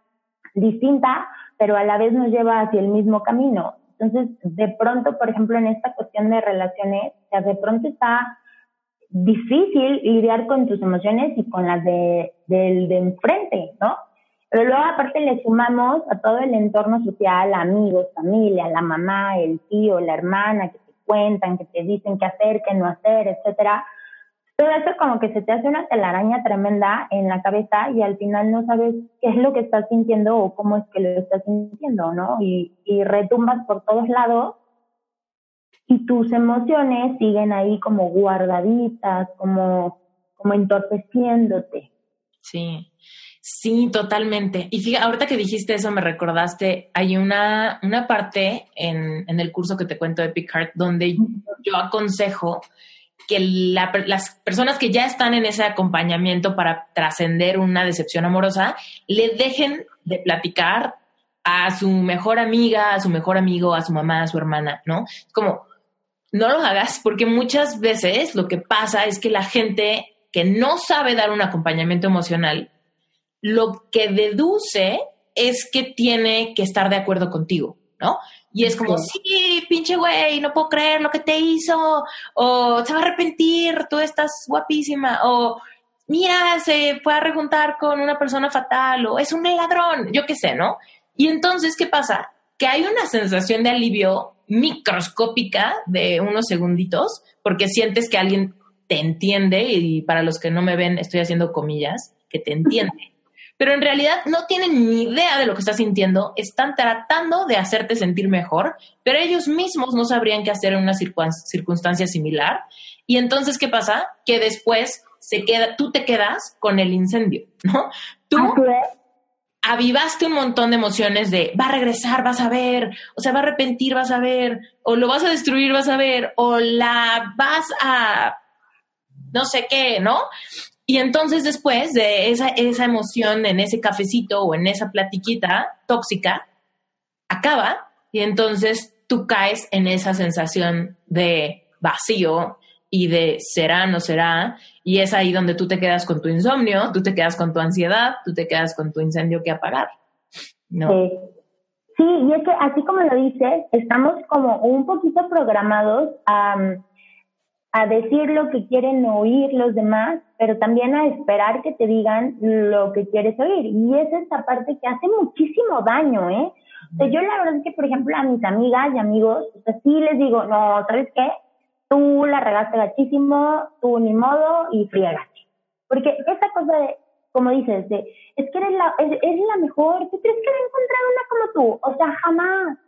distinta, pero a la vez nos lleva hacia el mismo camino. Entonces, de pronto, por ejemplo, en esta cuestión de relaciones, o sea, de pronto está difícil lidiar con tus emociones y con las de, del de enfrente, ¿no? Pero luego aparte le sumamos a todo el entorno social, amigos, familia, la mamá, el tío, la hermana, que te cuentan, que te dicen qué hacer, qué no hacer, etcétera. Todo eso como que se te hace una telaraña tremenda en la cabeza y al final no sabes qué es lo que estás sintiendo o cómo es que lo estás sintiendo, ¿no? Y, y retumbas por todos lados y tus emociones siguen ahí como guardaditas, como, como entorpeciéndote. Sí. Sí, totalmente. Y fíjate, ahorita que dijiste eso me recordaste, hay una, una parte en, en el curso que te cuento de Picard donde yo aconsejo que las personas que ya están en ese acompañamiento para trascender una decepción amorosa le dejen de platicar a su mejor amiga, a su mejor amigo, a su mamá, a su hermana, ¿no? Es como, no lo hagas porque muchas veces lo que pasa es que la gente que no sabe dar un acompañamiento emocional lo que deduce es que tiene que estar de acuerdo contigo, ¿no? Y es como, sí, pinche güey, no puedo creer lo que te hizo, o se va a arrepentir, tú estás guapísima, o mira, se fue a rejuntar con una persona fatal, o es un ladrón, yo qué sé, ¿no? Y entonces, ¿qué pasa? Que hay una sensación de alivio microscópica de unos segunditos, porque sientes que alguien te entiende, y para los que no me ven, estoy haciendo comillas, que te entiende pero en realidad no tienen ni idea de lo que estás sintiendo, están tratando de hacerte sentir mejor, pero ellos mismos no sabrían qué hacer en una circunstancia similar. Y entonces, ¿qué pasa? Que después se queda, tú te quedas con el incendio, ¿no? Tú avivaste un montón de emociones de va a regresar, vas a ver, o sea, va a arrepentir, vas a ver, o lo vas a destruir, vas a ver, o la vas a no sé qué, ¿no? Y entonces después de esa, esa emoción en ese cafecito o en esa platiquita tóxica, acaba y entonces tú caes en esa sensación de vacío y de será, no será, y es ahí donde tú te quedas con tu insomnio, tú te quedas con tu ansiedad, tú te quedas con tu incendio que apagar. ¿no? Sí. sí, y es que así como lo dices, estamos como un poquito programados a a decir lo que quieren oír los demás, pero también a esperar que te digan lo que quieres oír. Y es esta parte que hace muchísimo daño, ¿eh? O sea, yo la verdad es que, por ejemplo, a mis amigas y amigos, o sea, sí les digo, no, ¿sabes qué? Tú la regaste gachísimo, tú ni modo y friegate. Porque esa cosa de, como dices, de, es que eres la, es, la mejor, ¿tú crees que va a encontrar una como tú? O sea, jamás.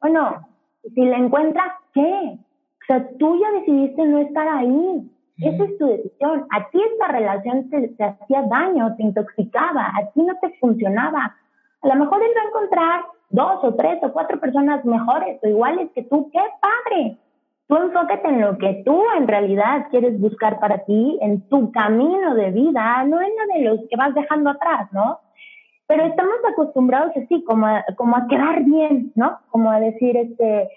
Bueno, si la encuentras, ¿qué? O sea, tú ya decidiste no estar ahí. Esa es tu decisión. A ti esta relación te, hacía daño, te intoxicaba, a ti no te funcionaba. A lo mejor él va a encontrar dos o tres o cuatro personas mejores o iguales que tú. ¡Qué padre! Tú enfócate en lo que tú en realidad quieres buscar para ti, en tu camino de vida, no en lo de los que vas dejando atrás, ¿no? Pero estamos acostumbrados así, como a, como a quedar bien, ¿no? Como a decir, este,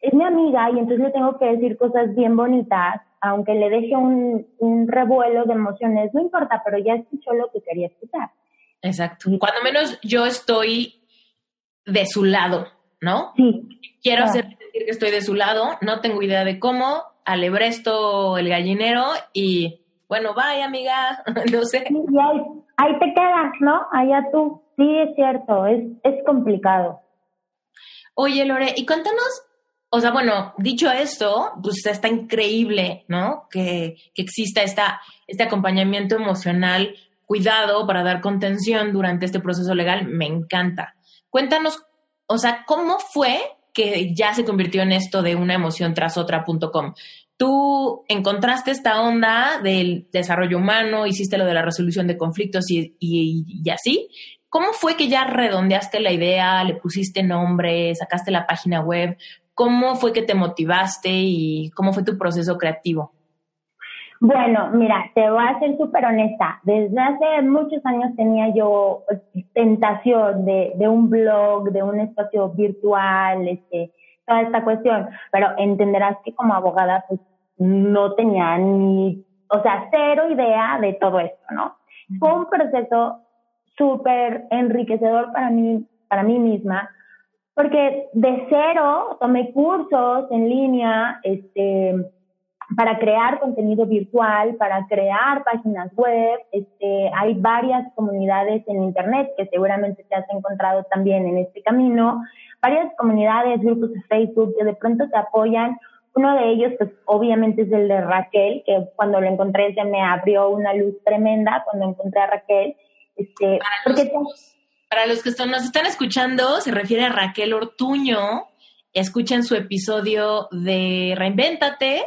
es mi amiga y entonces le tengo que decir cosas bien bonitas, aunque le deje un, un revuelo de emociones, no importa, pero ya escuchó lo que quería escuchar. Exacto. Cuando menos yo estoy de su lado, ¿no? Sí. Quiero hacer decir que estoy de su lado, no tengo idea de cómo, alebresto el gallinero y bueno, bye amiga, no sé. y ahí, ahí, te quedas, ¿no? Allá tú. Sí, es cierto, es, es complicado. Oye, Lore, y cuéntanos o sea, bueno, dicho esto, pues está increíble, ¿no? Que, que exista esta, este acompañamiento emocional, cuidado para dar contención durante este proceso legal, me encanta. Cuéntanos, o sea, ¿cómo fue que ya se convirtió en esto de una emoción tras otra.com? Tú encontraste esta onda del desarrollo humano, hiciste lo de la resolución de conflictos y, y, y así. ¿Cómo fue que ya redondeaste la idea, le pusiste nombre, sacaste la página web? ¿Cómo fue que te motivaste y cómo fue tu proceso creativo? Bueno, mira, te voy a ser súper honesta. Desde hace muchos años tenía yo tentación de, de un blog, de un espacio virtual, este, toda esta cuestión. Pero entenderás que como abogada, pues no tenía ni, o sea, cero idea de todo esto, ¿no? Fue un proceso súper enriquecedor para mí, para mí misma, porque de cero tomé cursos en línea, este, para crear contenido virtual, para crear páginas web. Este, hay varias comunidades en Internet que seguramente te has encontrado también en este camino, varias comunidades, grupos de Facebook que de pronto te apoyan. Uno de ellos, pues obviamente es el de Raquel, que cuando lo encontré se me abrió una luz tremenda cuando encontré a Raquel. Este, porque para los que nos están escuchando, se refiere a Raquel Ortuño. Escuchen su episodio de Reinvéntate.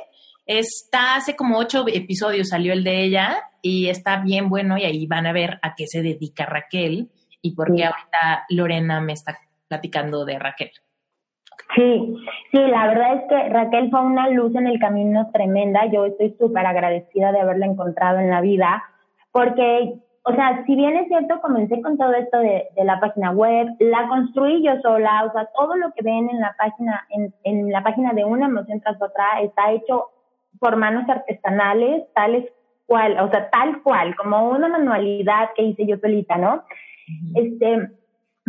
Está hace como ocho episodios salió el de ella y está bien bueno y ahí van a ver a qué se dedica Raquel y por qué ahorita Lorena me está platicando de Raquel. Sí, sí, la verdad es que Raquel fue una luz en el camino tremenda. Yo estoy súper agradecida de haberla encontrado en la vida, porque, o sea, si bien es cierto, comencé con todo esto de, la página web, la construí yo sola, o sea, todo lo que ven en la página, en, en la página de una emoción tras otra, está hecho por manos artesanales, tales cual, o sea, tal cual, como una manualidad que hice yo solita, ¿no? Este,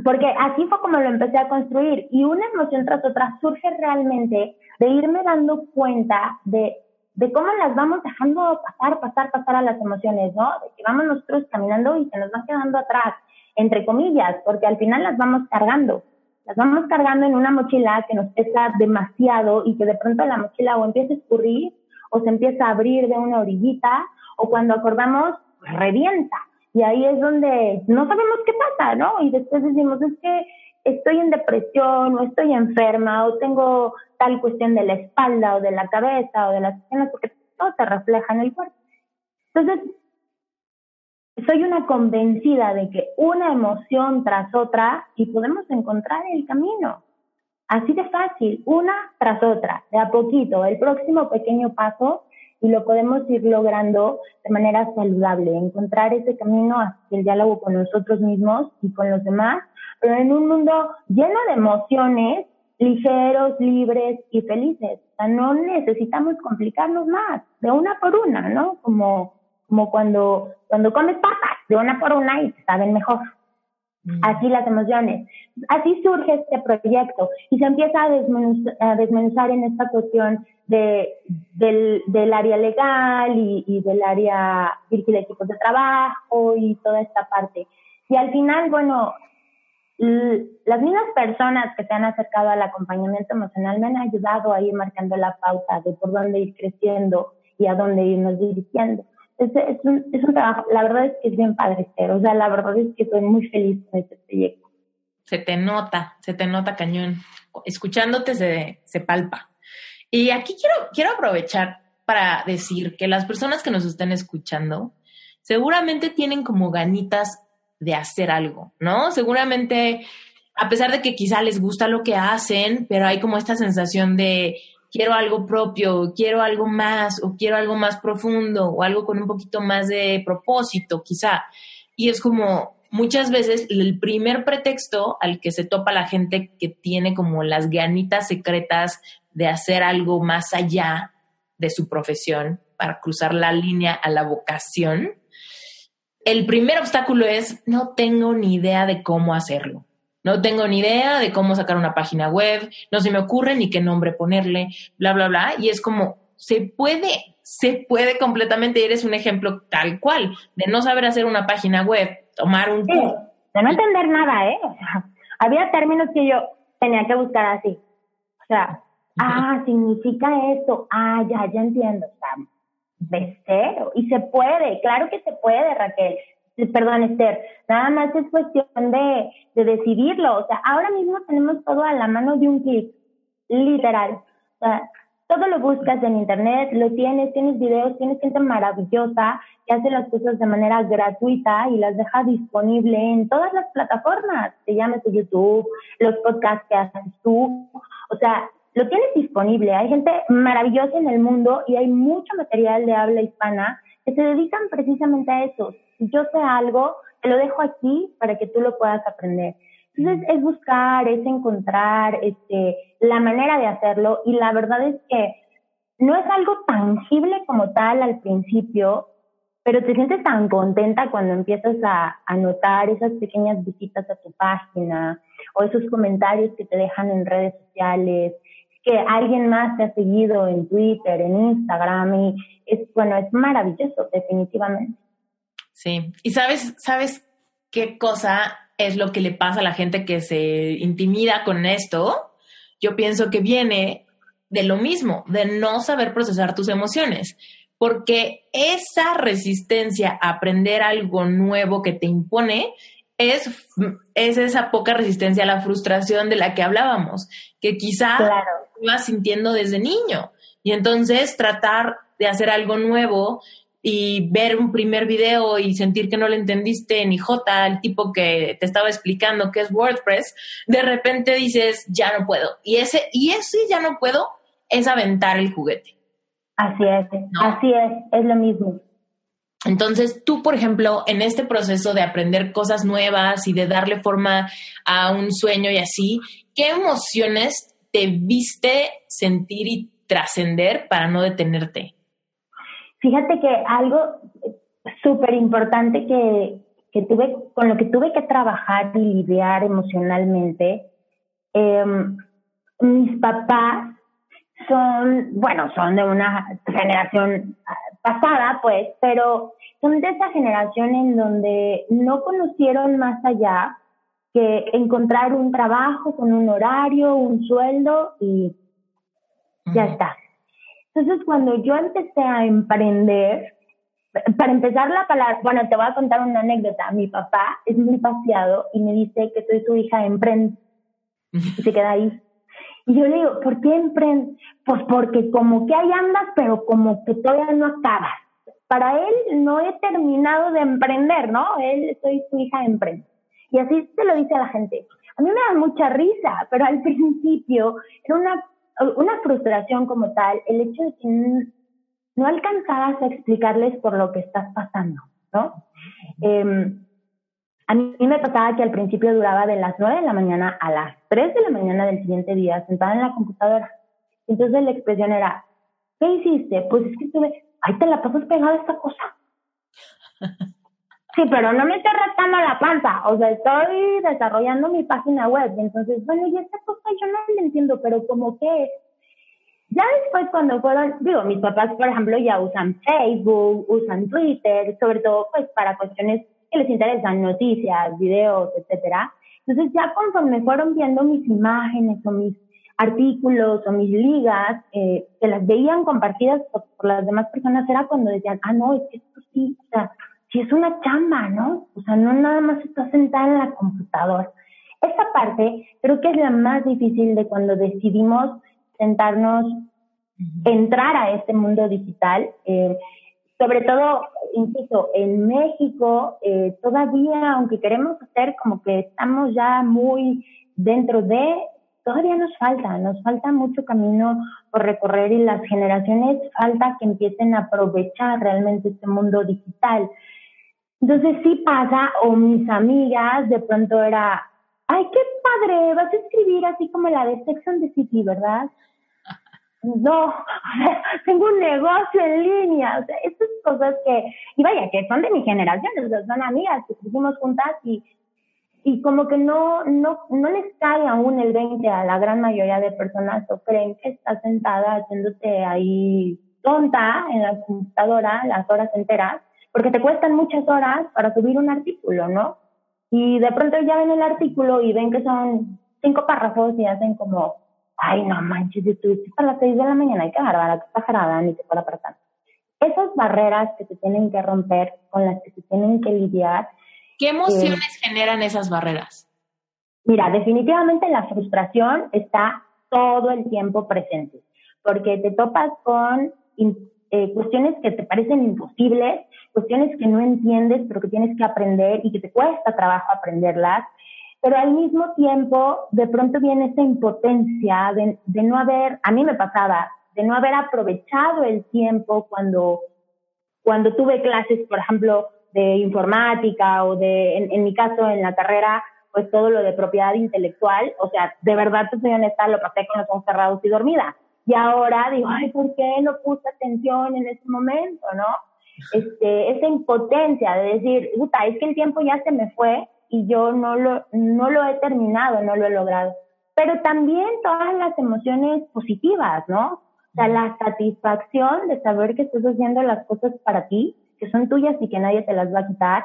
porque así fue como lo empecé a construir y una emoción tras otra surge realmente de irme dando cuenta de, de cómo las vamos dejando pasar, pasar, pasar a las emociones, ¿no? De que vamos nosotros caminando y se nos va quedando atrás, entre comillas, porque al final las vamos cargando. Las vamos cargando en una mochila que nos pesa demasiado y que de pronto la mochila o empieza a escurrir o se empieza a abrir de una orillita o cuando acordamos revienta. Y ahí es donde no sabemos qué pasa, ¿no? Y después decimos, es que estoy en depresión o estoy enferma o tengo tal cuestión de la espalda o de la cabeza o de las piernas, porque todo se refleja en el cuerpo. Entonces, soy una convencida de que una emoción tras otra y podemos encontrar el camino. Así de fácil, una tras otra, de a poquito. El próximo pequeño paso y lo podemos ir logrando de manera saludable, encontrar ese camino hacia el diálogo con nosotros mismos y con los demás, pero en un mundo lleno de emociones, ligeros, libres y felices. O sea, no necesitamos complicarnos más, de una por una, ¿no? Como, como cuando, cuando comes papas, de una por una y saben mejor. Así las emociones. Así surge este proyecto y se empieza a desmenuzar, en esta cuestión de, del, del área legal y, del área de equipos de trabajo y toda esta parte. Y al final, bueno, las mismas personas que se han acercado al acompañamiento emocional me han ayudado a ir marcando la pauta de por dónde ir creciendo y a dónde irnos dirigiendo es, es, un, es un trabajo, la verdad es que es bien padre o sea, la verdad es que estoy muy feliz con este proyecto. Se te nota, se te nota cañón. Escuchándote se, se palpa. Y aquí quiero, quiero aprovechar para decir que las personas que nos estén escuchando seguramente tienen como ganitas de hacer algo, ¿no? Seguramente, a pesar de que quizá les gusta lo que hacen, pero hay como esta sensación de, quiero algo propio, quiero algo más, o quiero algo más profundo, o algo con un poquito más de propósito, quizá. Y es como muchas veces el primer pretexto al que se topa la gente que tiene como las ganitas secretas de hacer algo más allá de su profesión para cruzar la línea a la vocación, el primer obstáculo es no tengo ni idea de cómo hacerlo. No tengo ni idea de cómo sacar una página web, no se me ocurre ni qué nombre ponerle, bla, bla, bla. Y es como, se puede, se puede completamente, eres un ejemplo tal cual, de no saber hacer una página web, tomar un... Sí, de no entender nada, ¿eh? había términos que yo tenía que buscar así. O sea, ah, significa esto, ah, ya, ya entiendo. O sea, de cero. Y se puede, claro que se puede, Raquel perdón, Esther, nada más es cuestión de, de decidirlo. O sea, ahora mismo tenemos todo a la mano de un clic, literal. O sea, todo lo buscas en internet, lo tienes, tienes videos, tienes gente maravillosa que hace las cosas de manera gratuita y las deja disponible en todas las plataformas, te llames YouTube, los podcasts que haces tú, o sea, lo tienes disponible. Hay gente maravillosa en el mundo y hay mucho material de habla hispana que se dedican precisamente a eso. Si yo sé algo, te lo dejo aquí para que tú lo puedas aprender. Entonces es buscar, es encontrar este, la manera de hacerlo y la verdad es que no es algo tangible como tal al principio, pero te sientes tan contenta cuando empiezas a, a notar esas pequeñas visitas a tu página o esos comentarios que te dejan en redes sociales, que alguien más te ha seguido en Twitter, en Instagram y es bueno, es maravilloso definitivamente. Sí, y sabes, sabes qué cosa es lo que le pasa a la gente que se intimida con esto? Yo pienso que viene de lo mismo, de no saber procesar tus emociones, porque esa resistencia a aprender algo nuevo que te impone es, es esa poca resistencia a la frustración de la que hablábamos, que quizá ibas sintiendo desde niño. Y entonces tratar de hacer algo nuevo y ver un primer video y sentir que no le entendiste ni J el tipo que te estaba explicando qué es WordPress, de repente dices, ya no puedo. Y ese, y ese ya no puedo es aventar el juguete. Así es, así es, es lo mismo. Entonces, tú, por ejemplo, en este proceso de aprender cosas nuevas y de darle forma a un sueño y así, ¿qué emociones te viste sentir y trascender para no detenerte? Fíjate que algo súper importante que, que, tuve, con lo que tuve que trabajar y lidiar emocionalmente, em, mis papás son, bueno, son de una generación pasada, pues, pero son de esa generación en donde no conocieron más allá que encontrar un trabajo con un horario, un sueldo y ya está. Entonces, cuando yo empecé a emprender, para empezar la palabra, bueno, te voy a contar una anécdota. Mi papá es muy paseado y me dice que soy su hija emprende. Y se queda ahí. Y yo le digo, ¿por qué emprende? Pues porque como que ahí andas, pero como que todavía no acabas. Para él no he terminado de emprender, ¿no? Él, soy su hija emprende. Y así se lo dice a la gente. A mí me da mucha risa, pero al principio era una, una frustración como tal el hecho de que no alcanzabas a explicarles por lo que estás pasando, ¿no? Eh, a mí me pasaba que al principio duraba de las 9 de la mañana a las 3 de la mañana del siguiente día sentada en la computadora. Entonces la expresión era, ¿qué hiciste? Pues es que estuve, ahí te la pasas pegada esta cosa. Sí, pero no me estoy rascando la panza, o sea, estoy desarrollando mi página web. entonces, bueno, y esta cosa yo no la entiendo, pero como que ya después cuando fueron, digo, mis papás, por ejemplo, ya usan Facebook, usan Twitter, sobre todo pues para cuestiones que les interesan, noticias, videos, etcétera. Entonces ya conforme fueron viendo mis imágenes o mis artículos o mis ligas, eh, que las veían compartidas por, las demás personas, era cuando decían, ah, no, es que esto sí, o sea, sí es una chamba, ¿no? O sea, no nada más está sentada en la computadora. Esta parte creo que es la más difícil de cuando decidimos sentarnos, entrar a este mundo digital. Eh, sobre todo, incluso en México, eh, todavía, aunque queremos hacer como que estamos ya muy dentro de, todavía nos falta, nos falta mucho camino por recorrer y las generaciones falta que empiecen a aprovechar realmente este mundo digital. Entonces sí pasa, o mis amigas de pronto era, ay, qué padre, vas a escribir así como la de Sex and the City, ¿verdad? no, tengo un negocio en línea, o sea, estas cosas que, y vaya, que son de mi generación, o son amigas que crecimos juntas y, y como que no, no, no les cae aún el 20 a la gran mayoría de personas o creen que está sentada haciéndote ahí tonta en la computadora las horas enteras, porque te cuestan muchas horas para subir un artículo, ¿no? Y de pronto ya ven el artículo y ven que son cinco párrafos y hacen como, ay, no manches, yo estuviste a las seis de la mañana, hay que agarrar, que exagerada, ni que fuera para tanto. Esas barreras que se tienen que romper, con las que se tienen que lidiar. ¿Qué emociones eh, generan esas barreras? Mira, definitivamente la frustración está todo el tiempo presente, porque te topas con eh, cuestiones que te parecen imposibles, cuestiones que no entiendes, pero que tienes que aprender y que te cuesta trabajo aprenderlas, pero al mismo tiempo de pronto viene esa impotencia de, no haber, a mí me pasaba, de no haber aprovechado el tiempo cuando, cuando tuve clases, por ejemplo, de informática o de, en, mi caso, en la carrera, pues todo lo de propiedad intelectual, o sea, de verdad, te soy honesta, lo pasé con los ojos cerrados y dormida. Y ahora digo, ay, ¿por qué no puse atención en ese momento, no? Este, esa impotencia de decir, puta, es que el tiempo ya se me fue y yo no lo, no lo he terminado, no lo he logrado. Pero también todas las emociones positivas, ¿no? O sea, la satisfacción de saber que estás haciendo las cosas para ti, que son tuyas y que nadie te las va a quitar.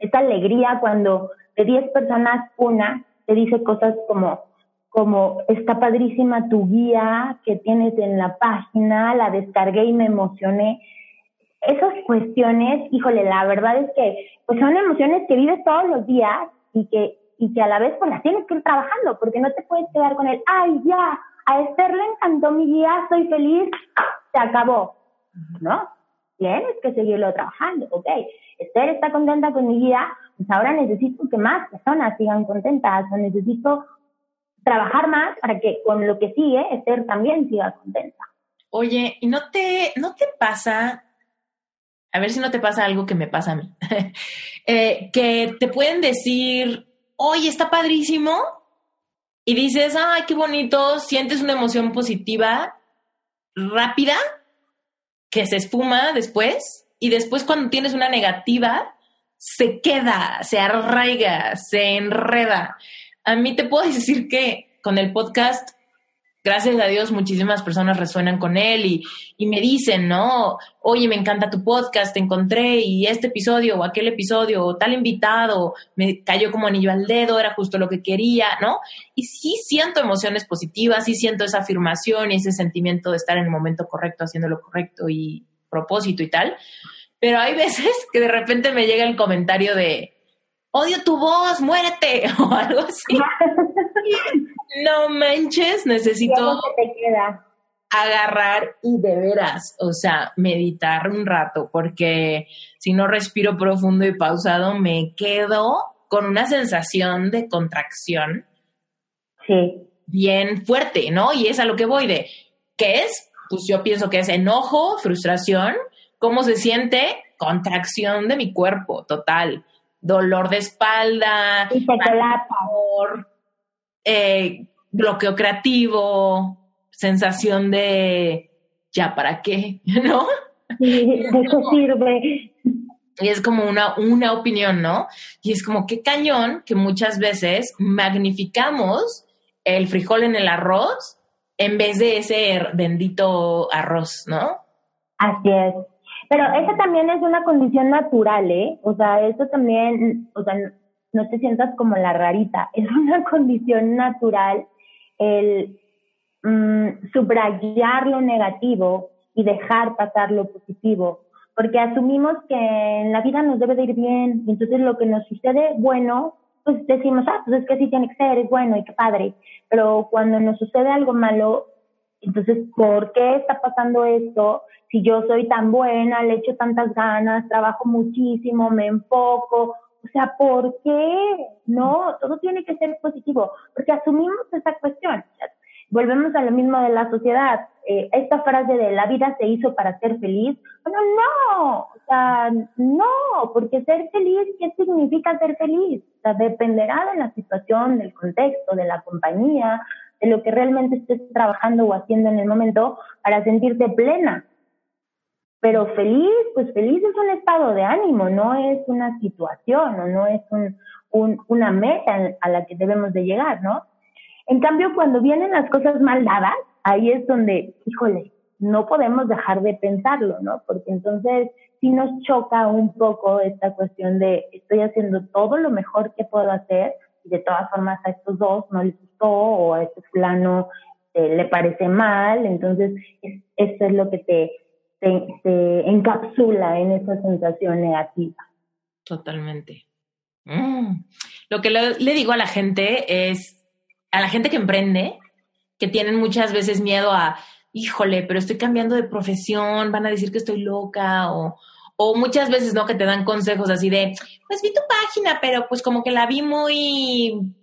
Esa alegría cuando de 10 personas una te dice cosas como, como está padrísima tu guía que tienes en la página, la descargué y me emocioné esas cuestiones, híjole, la verdad es que pues son emociones que vives todos los días y que, y que a la vez pues las tienes que ir trabajando, porque no te puedes quedar con el, ay, ya, a Esther le encantó mi guía, soy feliz, se acabó, ¿no? tienes que seguirlo trabajando, ok. Esther está contenta con mi vida, pues ahora necesito que más personas sigan contentas o necesito trabajar más para que con lo que sigue Esther también siga contenta. Oye, ¿y no te, no te pasa, a ver si no te pasa algo que me pasa a mí, eh, que te pueden decir, oye, está padrísimo, y dices, ay, qué bonito, sientes una emoción positiva rápida que se espuma después, y después cuando tienes una negativa, se queda, se arraiga, se enreda. A mí te puedo decir que con el podcast gracias a Dios muchísimas personas resuenan con él y, me dicen, ¿no? Oye, me encanta tu podcast, te encontré y este episodio o aquel episodio o tal invitado me cayó como anillo al dedo, era justo lo que quería, ¿no? Y sí siento emociones positivas, sí siento esa afirmación y ese sentimiento de estar en el momento correcto, haciendo lo correcto y propósito y tal. Pero hay veces que de repente me llega el comentario de, odio tu voz, muérete, o algo así. no manches, necesito agarrar y de veras, o sea, meditar un rato, porque si no respiro profundo y pausado, me quedo con una sensación de contracción. Sí. Bien fuerte, ¿no? Y es a lo que voy de, ¿qué es? Pues yo pienso que es enojo, frustración, ¿cómo se siente? Contracción de mi cuerpo, total. Dolor de espalda, eh, bloqueo creativo, sensación de ya para qué, ¿no? Sí, sirve. Y es como una, una opinión, ¿no? Y es como qué cañón que muchas veces magnificamos el frijol en el arroz en vez de ese bendito arroz, ¿no? Así es. Pero eso también es una condición natural, ¿eh? O sea, eso también, o sea, no te sientas como la rarita, es una condición natural el mm, subrayar lo negativo y dejar pasar lo positivo, porque asumimos que en la vida nos debe de ir bien, entonces lo que nos sucede bueno, pues decimos, ah, pues es que sí tiene que ser, es bueno y qué padre, pero cuando nos sucede algo malo, entonces, ¿por qué está pasando esto? Si yo soy tan buena, le echo tantas ganas, trabajo muchísimo, me enfoco, o sea, ¿por qué? No, todo tiene que ser positivo, porque asumimos esa cuestión. Volvemos a lo mismo de la sociedad. Eh, esta frase de la vida se hizo para ser feliz, bueno, no, o sea, no, porque ser feliz, ¿qué significa ser feliz? O sea, dependerá de la situación, del contexto, de la compañía, de lo que realmente estés trabajando o haciendo en el momento para sentirte plena. Pero feliz, pues feliz es un estado de ánimo, no es una situación o no es un, una meta a la que debemos de llegar, ¿no? En cambio, cuando vienen las cosas mal dadas, ahí es donde, híjole, no podemos dejar de pensarlo, ¿no? Porque entonces sí nos choca un poco esta cuestión de estoy haciendo todo lo mejor que puedo hacer de todas formas a estos dos no les gustó o a este fulano eh, le parece mal, entonces eso es lo que te, se, encapsula en esa sensación negativa. Totalmente. Mm. Lo que le, digo a la gente es, a la gente que emprende, que tienen muchas veces miedo a, híjole, pero estoy cambiando de profesión, van a decir que estoy loca o, o muchas veces, ¿no? Que te dan consejos así de, pues vi tu página, pero pues como que la vi muy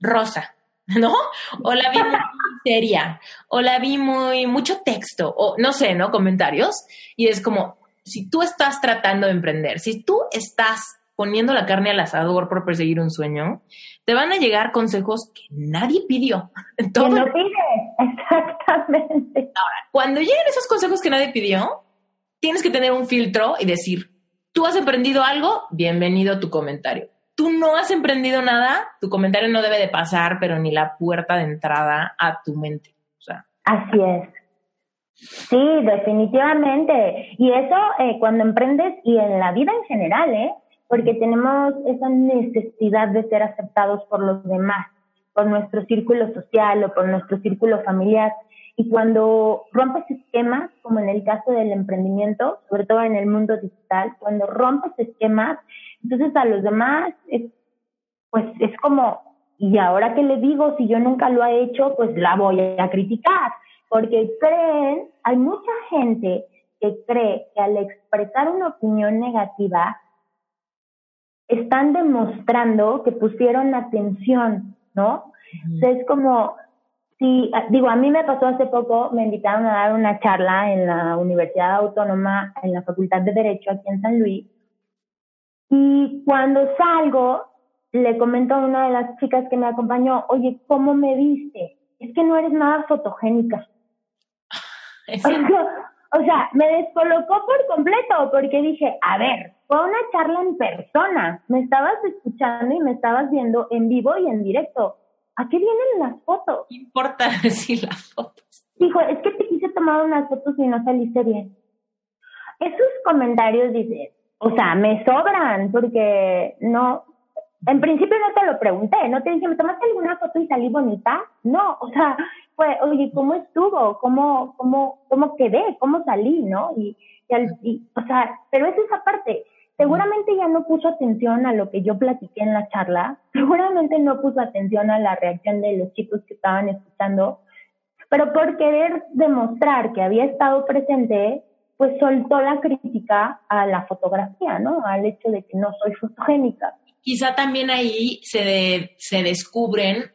rosa. ¿no? O la vi muy seria, o la vi muy, mucho texto, o no sé, ¿no? Comentarios. Y es como, si tú estás tratando de emprender, si tú estás poniendo la carne al asador por perseguir un sueño, te van a llegar consejos que nadie pidió. Todo no pide, exactamente. Ahora, cuando lleguen esos consejos que nadie pidió, tienes que tener un filtro y decir, tú has aprendido algo, bienvenido a tu comentario tú no has emprendido nada, tu comentario no debe de pasar, pero ni la puerta de entrada a tu mente. O sea. Así es. Sí, definitivamente. Y eso eh, cuando emprendes y en la vida en general, ¿eh? Porque tenemos esa necesidad de ser aceptados por los demás, por nuestro círculo social o por nuestro círculo familiar. Y cuando rompes esquemas, como en el caso del emprendimiento, sobre todo en el mundo digital, cuando rompes esquemas, entonces a los demás, pues es como, ¿y ahora qué le digo? Si yo nunca lo he hecho, pues la voy a criticar, porque creen, hay mucha gente que cree que al expresar una opinión negativa están demostrando que pusieron atención, ¿no? es como, si, digo, a mí me pasó hace poco, me invitaron a dar una charla en la Universidad Autónoma, en la Facultad de Derecho aquí en San Luis, y cuando salgo, le comento a una de las chicas que me acompañó, oye, ¿cómo me viste? Es que no eres nada fotogénica. o sea, me descolocó por completo porque dije, a ver, fue una charla en persona, me estabas escuchando y me estabas viendo en vivo y en directo. ¿A qué vienen las fotos? ¿Qué importa decir las fotos? Dijo, es que te quise tomar unas fotos y no saliste bien. Esos comentarios, dice, o sea, me sobran porque no, en principio no te lo pregunté, no te dije, ¿me tomaste alguna foto y salí bonita? No, o sea, fue, oye, ¿cómo estuvo? ¿Cómo, cómo, cómo quedé? ¿Cómo salí? ¿No? Y, y, o sea, pero es esa parte. Seguramente ya no puso atención a lo que yo platiqué en la charla, seguramente no puso atención a la reacción de los chicos que estaban escuchando, pero por querer demostrar que había estado presente, pues soltó la crítica a la fotografía, ¿no? Al hecho de que no soy fotogénica quizá también ahí se, se descubren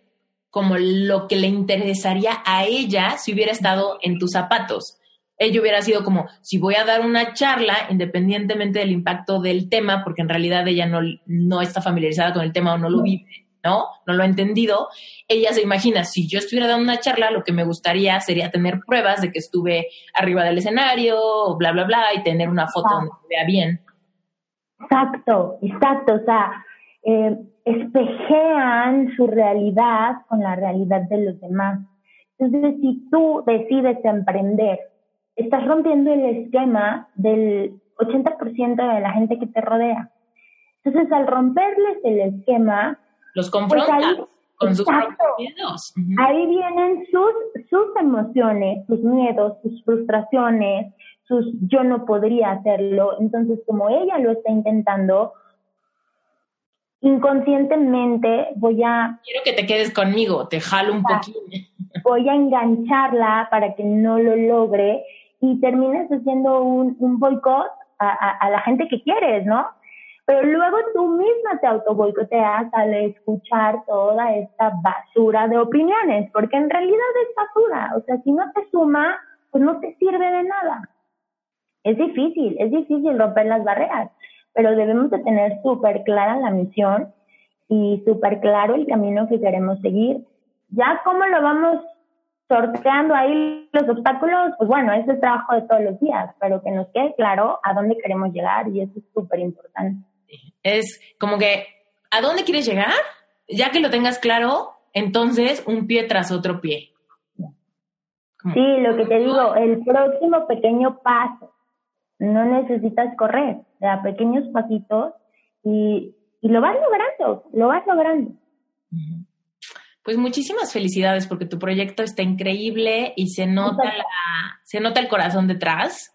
como lo que le interesaría a ella si hubiera estado en tus zapatos. Ella hubiera sido como, si voy a dar una charla, independientemente del impacto del tema, porque en realidad ella no, no está familiarizada con el tema o no lo vive, ¿no? No lo ha entendido. Ella se imagina, si yo estuviera dando una charla, lo que me gustaría sería tener pruebas de que estuve arriba del escenario, bla, bla, bla, y tener una foto donde se vea bien. Exacto, exacto. O sea, eh, espejean su realidad con la realidad de los demás. Entonces, si tú decides emprender, estás rompiendo el esquema del 80% de la gente que te rodea. Entonces, al romperles el esquema, los pues confrontas con sus miedos. Ahí vienen sus, sus emociones, sus miedos, sus frustraciones, sus yo no podría hacerlo. Entonces, como ella lo está intentando, inconscientemente voy a... Quiero que te quedes conmigo, te jalo un poquito. Voy a engancharla para que no lo logre y termines haciendo un, un boicot a, la gente que quieres, ¿no? Pero luego tú misma te auto boicoteas al escuchar toda esta basura de opiniones, porque en realidad es basura. O sea, si no te suma, pues no te sirve de nada. Es difícil, es difícil romper las barreras pero debemos de tener súper clara la misión y súper claro el camino que queremos seguir. Ya cómo lo vamos sorteando ahí los obstáculos, pues bueno, es el trabajo de todos los días, pero que nos quede claro a dónde queremos llegar y eso es súper importante. Es como que, ¿a dónde quieres llegar? Ya que lo tengas claro, entonces un pie tras otro pie. Sí, lo que te digo, el próximo pequeño paso no necesitas correr, da pequeños pasitos y, y lo vas logrando, lo vas logrando. Pues muchísimas felicidades porque tu proyecto está increíble y se nota, la, se nota el corazón detrás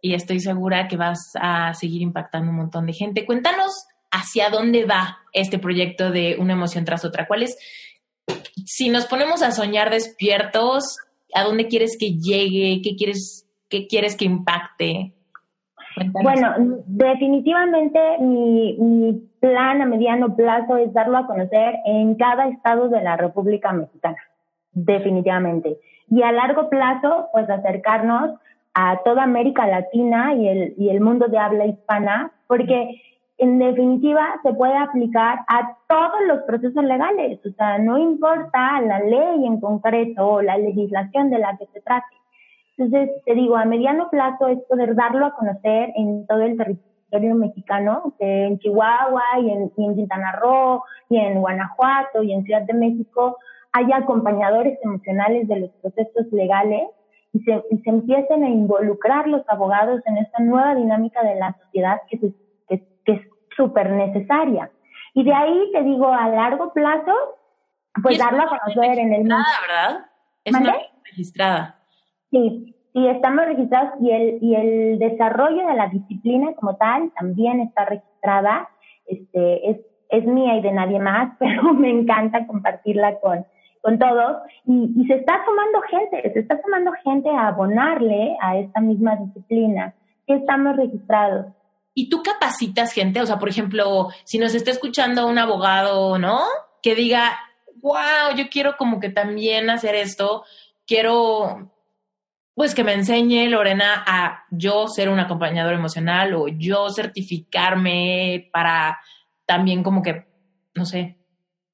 y estoy segura que vas a seguir impactando un montón de gente. Cuéntanos hacia dónde va este proyecto de una emoción tras otra. ¿Cuál es, si nos ponemos a soñar despiertos, a dónde quieres que llegue? ¿Qué quieres, qué quieres que impacte? Bueno, definitivamente mi, mi plan a mediano plazo es darlo a conocer en cada estado de la República Mexicana, definitivamente. Y a largo plazo, pues acercarnos a toda América Latina y el, y el mundo de habla hispana, porque en definitiva se puede aplicar a todos los procesos legales, o sea, no importa la ley en concreto o la legislación de la que se trate. Entonces, te digo, a mediano plazo es poder darlo a conocer en todo el territorio mexicano, en Chihuahua y en, Quintana Roo y en Guanajuato y en Ciudad de México haya acompañadores emocionales de los procesos legales y se, se empiecen a involucrar los abogados en esta nueva dinámica de la sociedad que, que, es súper necesaria. Y de ahí, te digo, a largo plazo, pues darlo a conocer en el mundo. ¿verdad? Es una registrada. Sí, sí, estamos registrados y el, y el desarrollo de la disciplina como tal también está registrada. Este, es, es mía y de nadie más, pero me encanta compartirla con, con todos y, y se está sumando gente, se está sumando gente a abonarle a esta misma disciplina que estamos registrados. ¿Y tú capacitas gente? O sea, por ejemplo, si nos está escuchando un abogado, ¿no? Que diga, wow, yo quiero como que también hacer esto, quiero pues que me enseñe Lorena a yo ser un acompañador emocional o yo certificarme para también como que, no sé,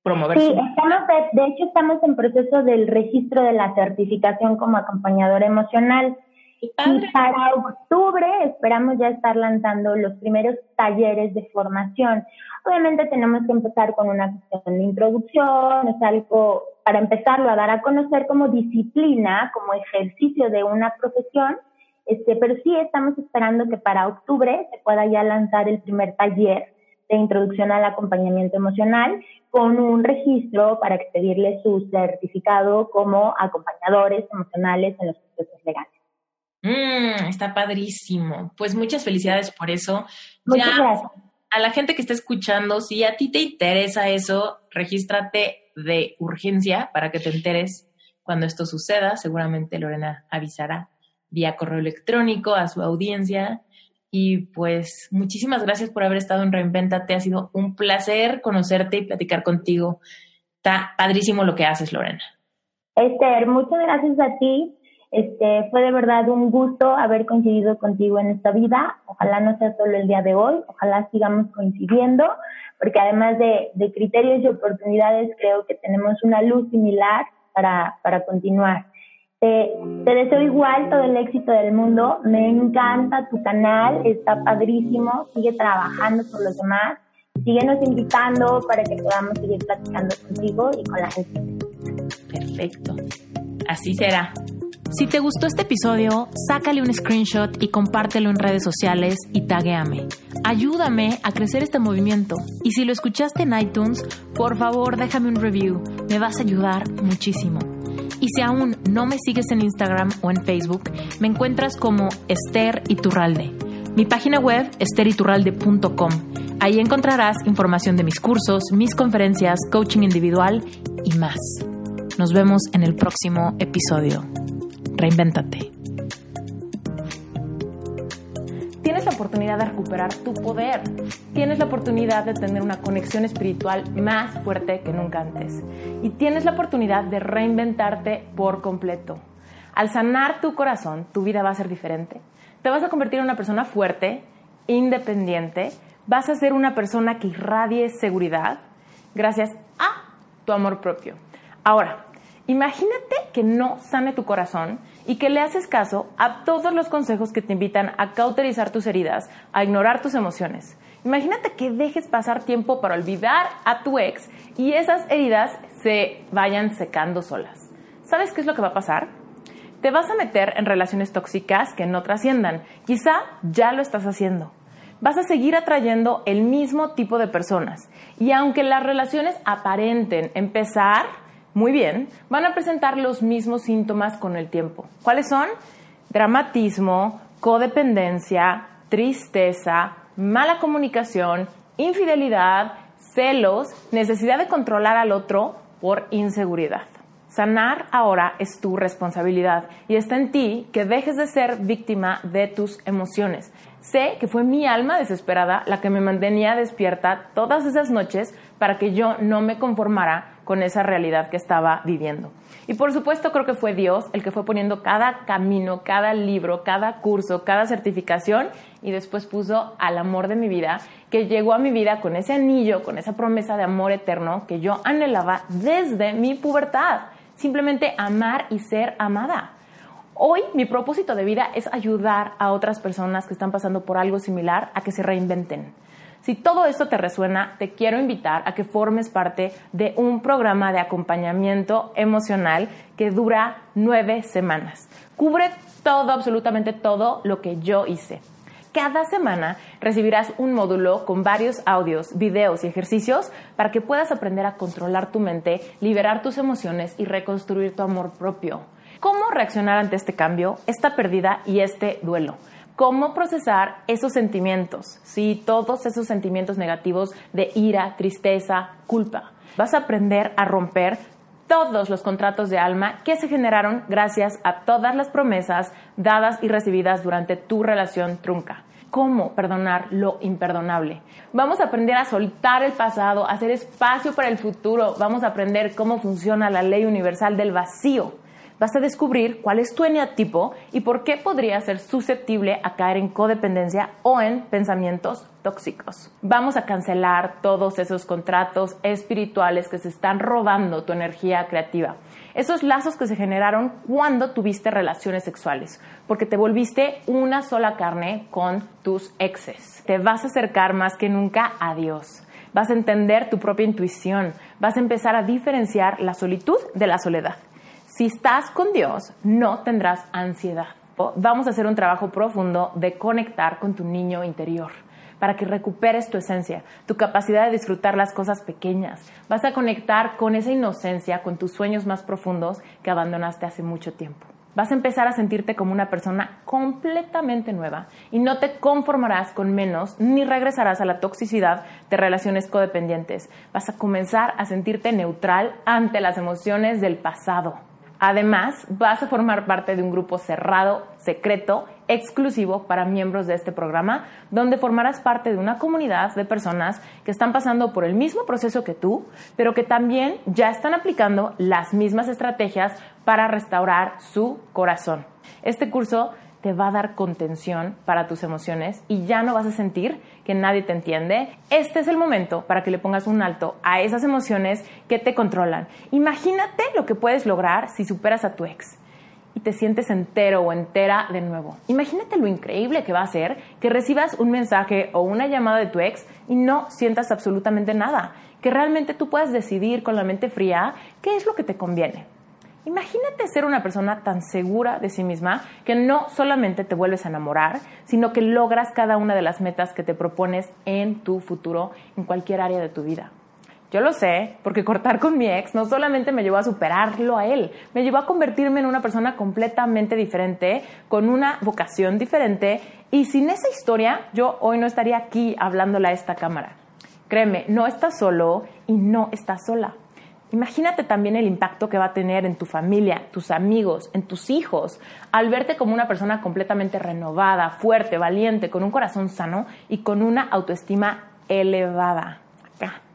promover. Sí, estamos de, hecho estamos en proceso del registro de la certificación como acompañador emocional. Y para octubre esperamos ya estar lanzando los primeros talleres de formación. Obviamente tenemos que empezar con una cuestión de introducción, es algo para empezarlo a dar a conocer como disciplina, como ejercicio de una profesión, este, pero sí estamos esperando que para octubre se pueda ya lanzar el primer taller de introducción al acompañamiento emocional con un registro para expedirle su certificado como acompañadores emocionales en los procesos legales. Mm, está padrísimo. Pues muchas felicidades por eso. Muchas gracias. A la gente que está escuchando, si a ti te interesa eso, regístrate de urgencia para que te enteres cuando esto suceda. Seguramente Lorena avisará vía correo electrónico a su audiencia. Y pues muchísimas gracias por haber estado en Reinventate. Ha sido un placer conocerte y platicar contigo. Está padrísimo lo que haces, Lorena. Esther, muchas gracias a ti este, fue de verdad un gusto haber coincidido contigo en esta vida. Ojalá no sea solo el día de hoy, ojalá sigamos coincidiendo, porque además de, de criterios y oportunidades, creo que tenemos una luz similar para, para continuar. Te, te, deseo igual todo el éxito del mundo. Me encanta tu canal, está padrísimo. Sigue trabajando por los demás. Síguenos invitando para que podamos seguir platicando contigo y con la gente. Perfecto. Así será. Si te gustó este episodio, sácale un screenshot y compártelo en redes sociales y taguéame. Ayúdame a crecer este movimiento. Y si lo escuchaste en iTunes, por favor déjame un review. Me vas a ayudar muchísimo. Y si aún no me sigues en Instagram o en Facebook, me encuentras como Esther Iturralde. Mi página web, esteriturralde.com. Ahí encontrarás información de mis cursos, mis conferencias, coaching individual y más. Nos vemos en el próximo episodio. Reinvéntate. Tienes la oportunidad de recuperar tu poder. Tienes la oportunidad de tener una conexión espiritual más fuerte que nunca antes. Y tienes la oportunidad de reinventarte por completo. Al sanar tu corazón, tu vida va a ser diferente. Te vas a convertir en una persona fuerte, independiente. Vas a ser una persona que irradie seguridad gracias a tu amor propio. Ahora, Imagínate que no sane tu corazón y que le haces caso a todos los consejos que te invitan a cauterizar tus heridas, a ignorar tus emociones. Imagínate que dejes pasar tiempo para olvidar a tu ex y esas heridas se vayan secando solas. ¿Sabes qué es lo que va a pasar? Te vas a meter en relaciones tóxicas que no trasciendan. Quizá ya lo estás haciendo. Vas a seguir atrayendo el mismo tipo de personas. Y aunque las relaciones aparenten empezar, muy bien, van a presentar los mismos síntomas con el tiempo. ¿Cuáles son? Dramatismo, codependencia, tristeza, mala comunicación, infidelidad, celos, necesidad de controlar al otro por inseguridad. Sanar ahora es tu responsabilidad y está en ti que dejes de ser víctima de tus emociones. Sé que fue mi alma desesperada la que me mantenía despierta todas esas noches para que yo no me conformara con esa realidad que estaba viviendo. Y por supuesto creo que fue Dios el que fue poniendo cada camino, cada libro, cada curso, cada certificación y después puso al amor de mi vida, que llegó a mi vida con ese anillo, con esa promesa de amor eterno que yo anhelaba desde mi pubertad. Simplemente amar y ser amada. Hoy mi propósito de vida es ayudar a otras personas que están pasando por algo similar a que se reinventen si todo esto te resuena, te quiero invitar a que formes parte de un programa de acompañamiento emocional que dura nueve semanas. Cubre todo, absolutamente todo lo que yo hice. Cada semana recibirás un módulo con varios audios, videos y ejercicios para que puedas aprender a controlar tu mente, liberar tus emociones y reconstruir tu amor propio. ¿Cómo reaccionar ante este cambio, esta pérdida y este duelo? Cómo procesar esos sentimientos, ¿sí? todos esos sentimientos negativos de ira, tristeza, culpa. Vas a aprender a romper todos los contratos de alma que se generaron gracias a todas las promesas dadas y recibidas durante tu relación trunca. ¿Cómo perdonar lo imperdonable? Vamos a aprender a soltar el pasado, a hacer espacio para el futuro. Vamos a aprender cómo funciona la ley universal del vacío vas a descubrir cuál es tu eneatipo y por qué podría ser susceptible a caer en codependencia o en pensamientos tóxicos. Vamos a cancelar todos esos contratos espirituales que se están robando tu energía creativa. Esos lazos que se generaron cuando tuviste relaciones sexuales, porque te volviste una sola carne con tus exes. Te vas a acercar más que nunca a Dios vas a entender tu propia intuición, vas a empezar a diferenciar la solitud de la soledad. Si estás con Dios, no tendrás ansiedad. Vamos a hacer un trabajo profundo de conectar con tu niño interior para que recuperes tu esencia, tu capacidad de disfrutar las cosas pequeñas. Vas a conectar con esa inocencia, con tus sueños más profundos que abandonaste hace mucho tiempo. Vas a empezar a sentirte como una persona completamente nueva y no te conformarás con menos ni regresarás a la toxicidad de relaciones codependientes. Vas a comenzar a sentirte neutral ante las emociones del pasado Además, vas a formar parte de un grupo cerrado, secreto, exclusivo para miembros de este programa, donde formarás parte de una comunidad de personas que están pasando por el mismo proceso que tú, pero que también ya están aplicando las mismas estrategias para restaurar su corazón. Este curso te va a dar contención para tus emociones y ya no vas a sentir que nadie te entiende. Este es el momento para que le pongas un alto a esas emociones que te controlan. Imagínate lo que puedes lograr si superas a tu ex y te sientes entero o entera de nuevo. Imagínate lo increíble que va a ser que recibas un mensaje o una llamada de tu ex y no sientas absolutamente nada, que realmente tú puedas decidir con la mente fría qué es lo que te conviene. Imagínate ser una persona tan segura de sí misma que no solamente te vuelves a enamorar, sino que logras cada una de las metas que te propones en tu futuro, en cualquier área de tu vida. Yo lo sé, porque cortar con mi ex no solamente me llevó a superarlo a él, me llevó a convertirme en una persona completamente diferente, con una vocación diferente, y sin esa historia yo hoy no estaría aquí hablándole a esta cámara. Créeme, no estás solo y no estás sola. Imagínate también el impacto que va a tener en tu familia, tus amigos, en tus hijos, al verte como una persona completamente renovada, fuerte, valiente, con un corazón sano y con una autoestima elevada. Acá.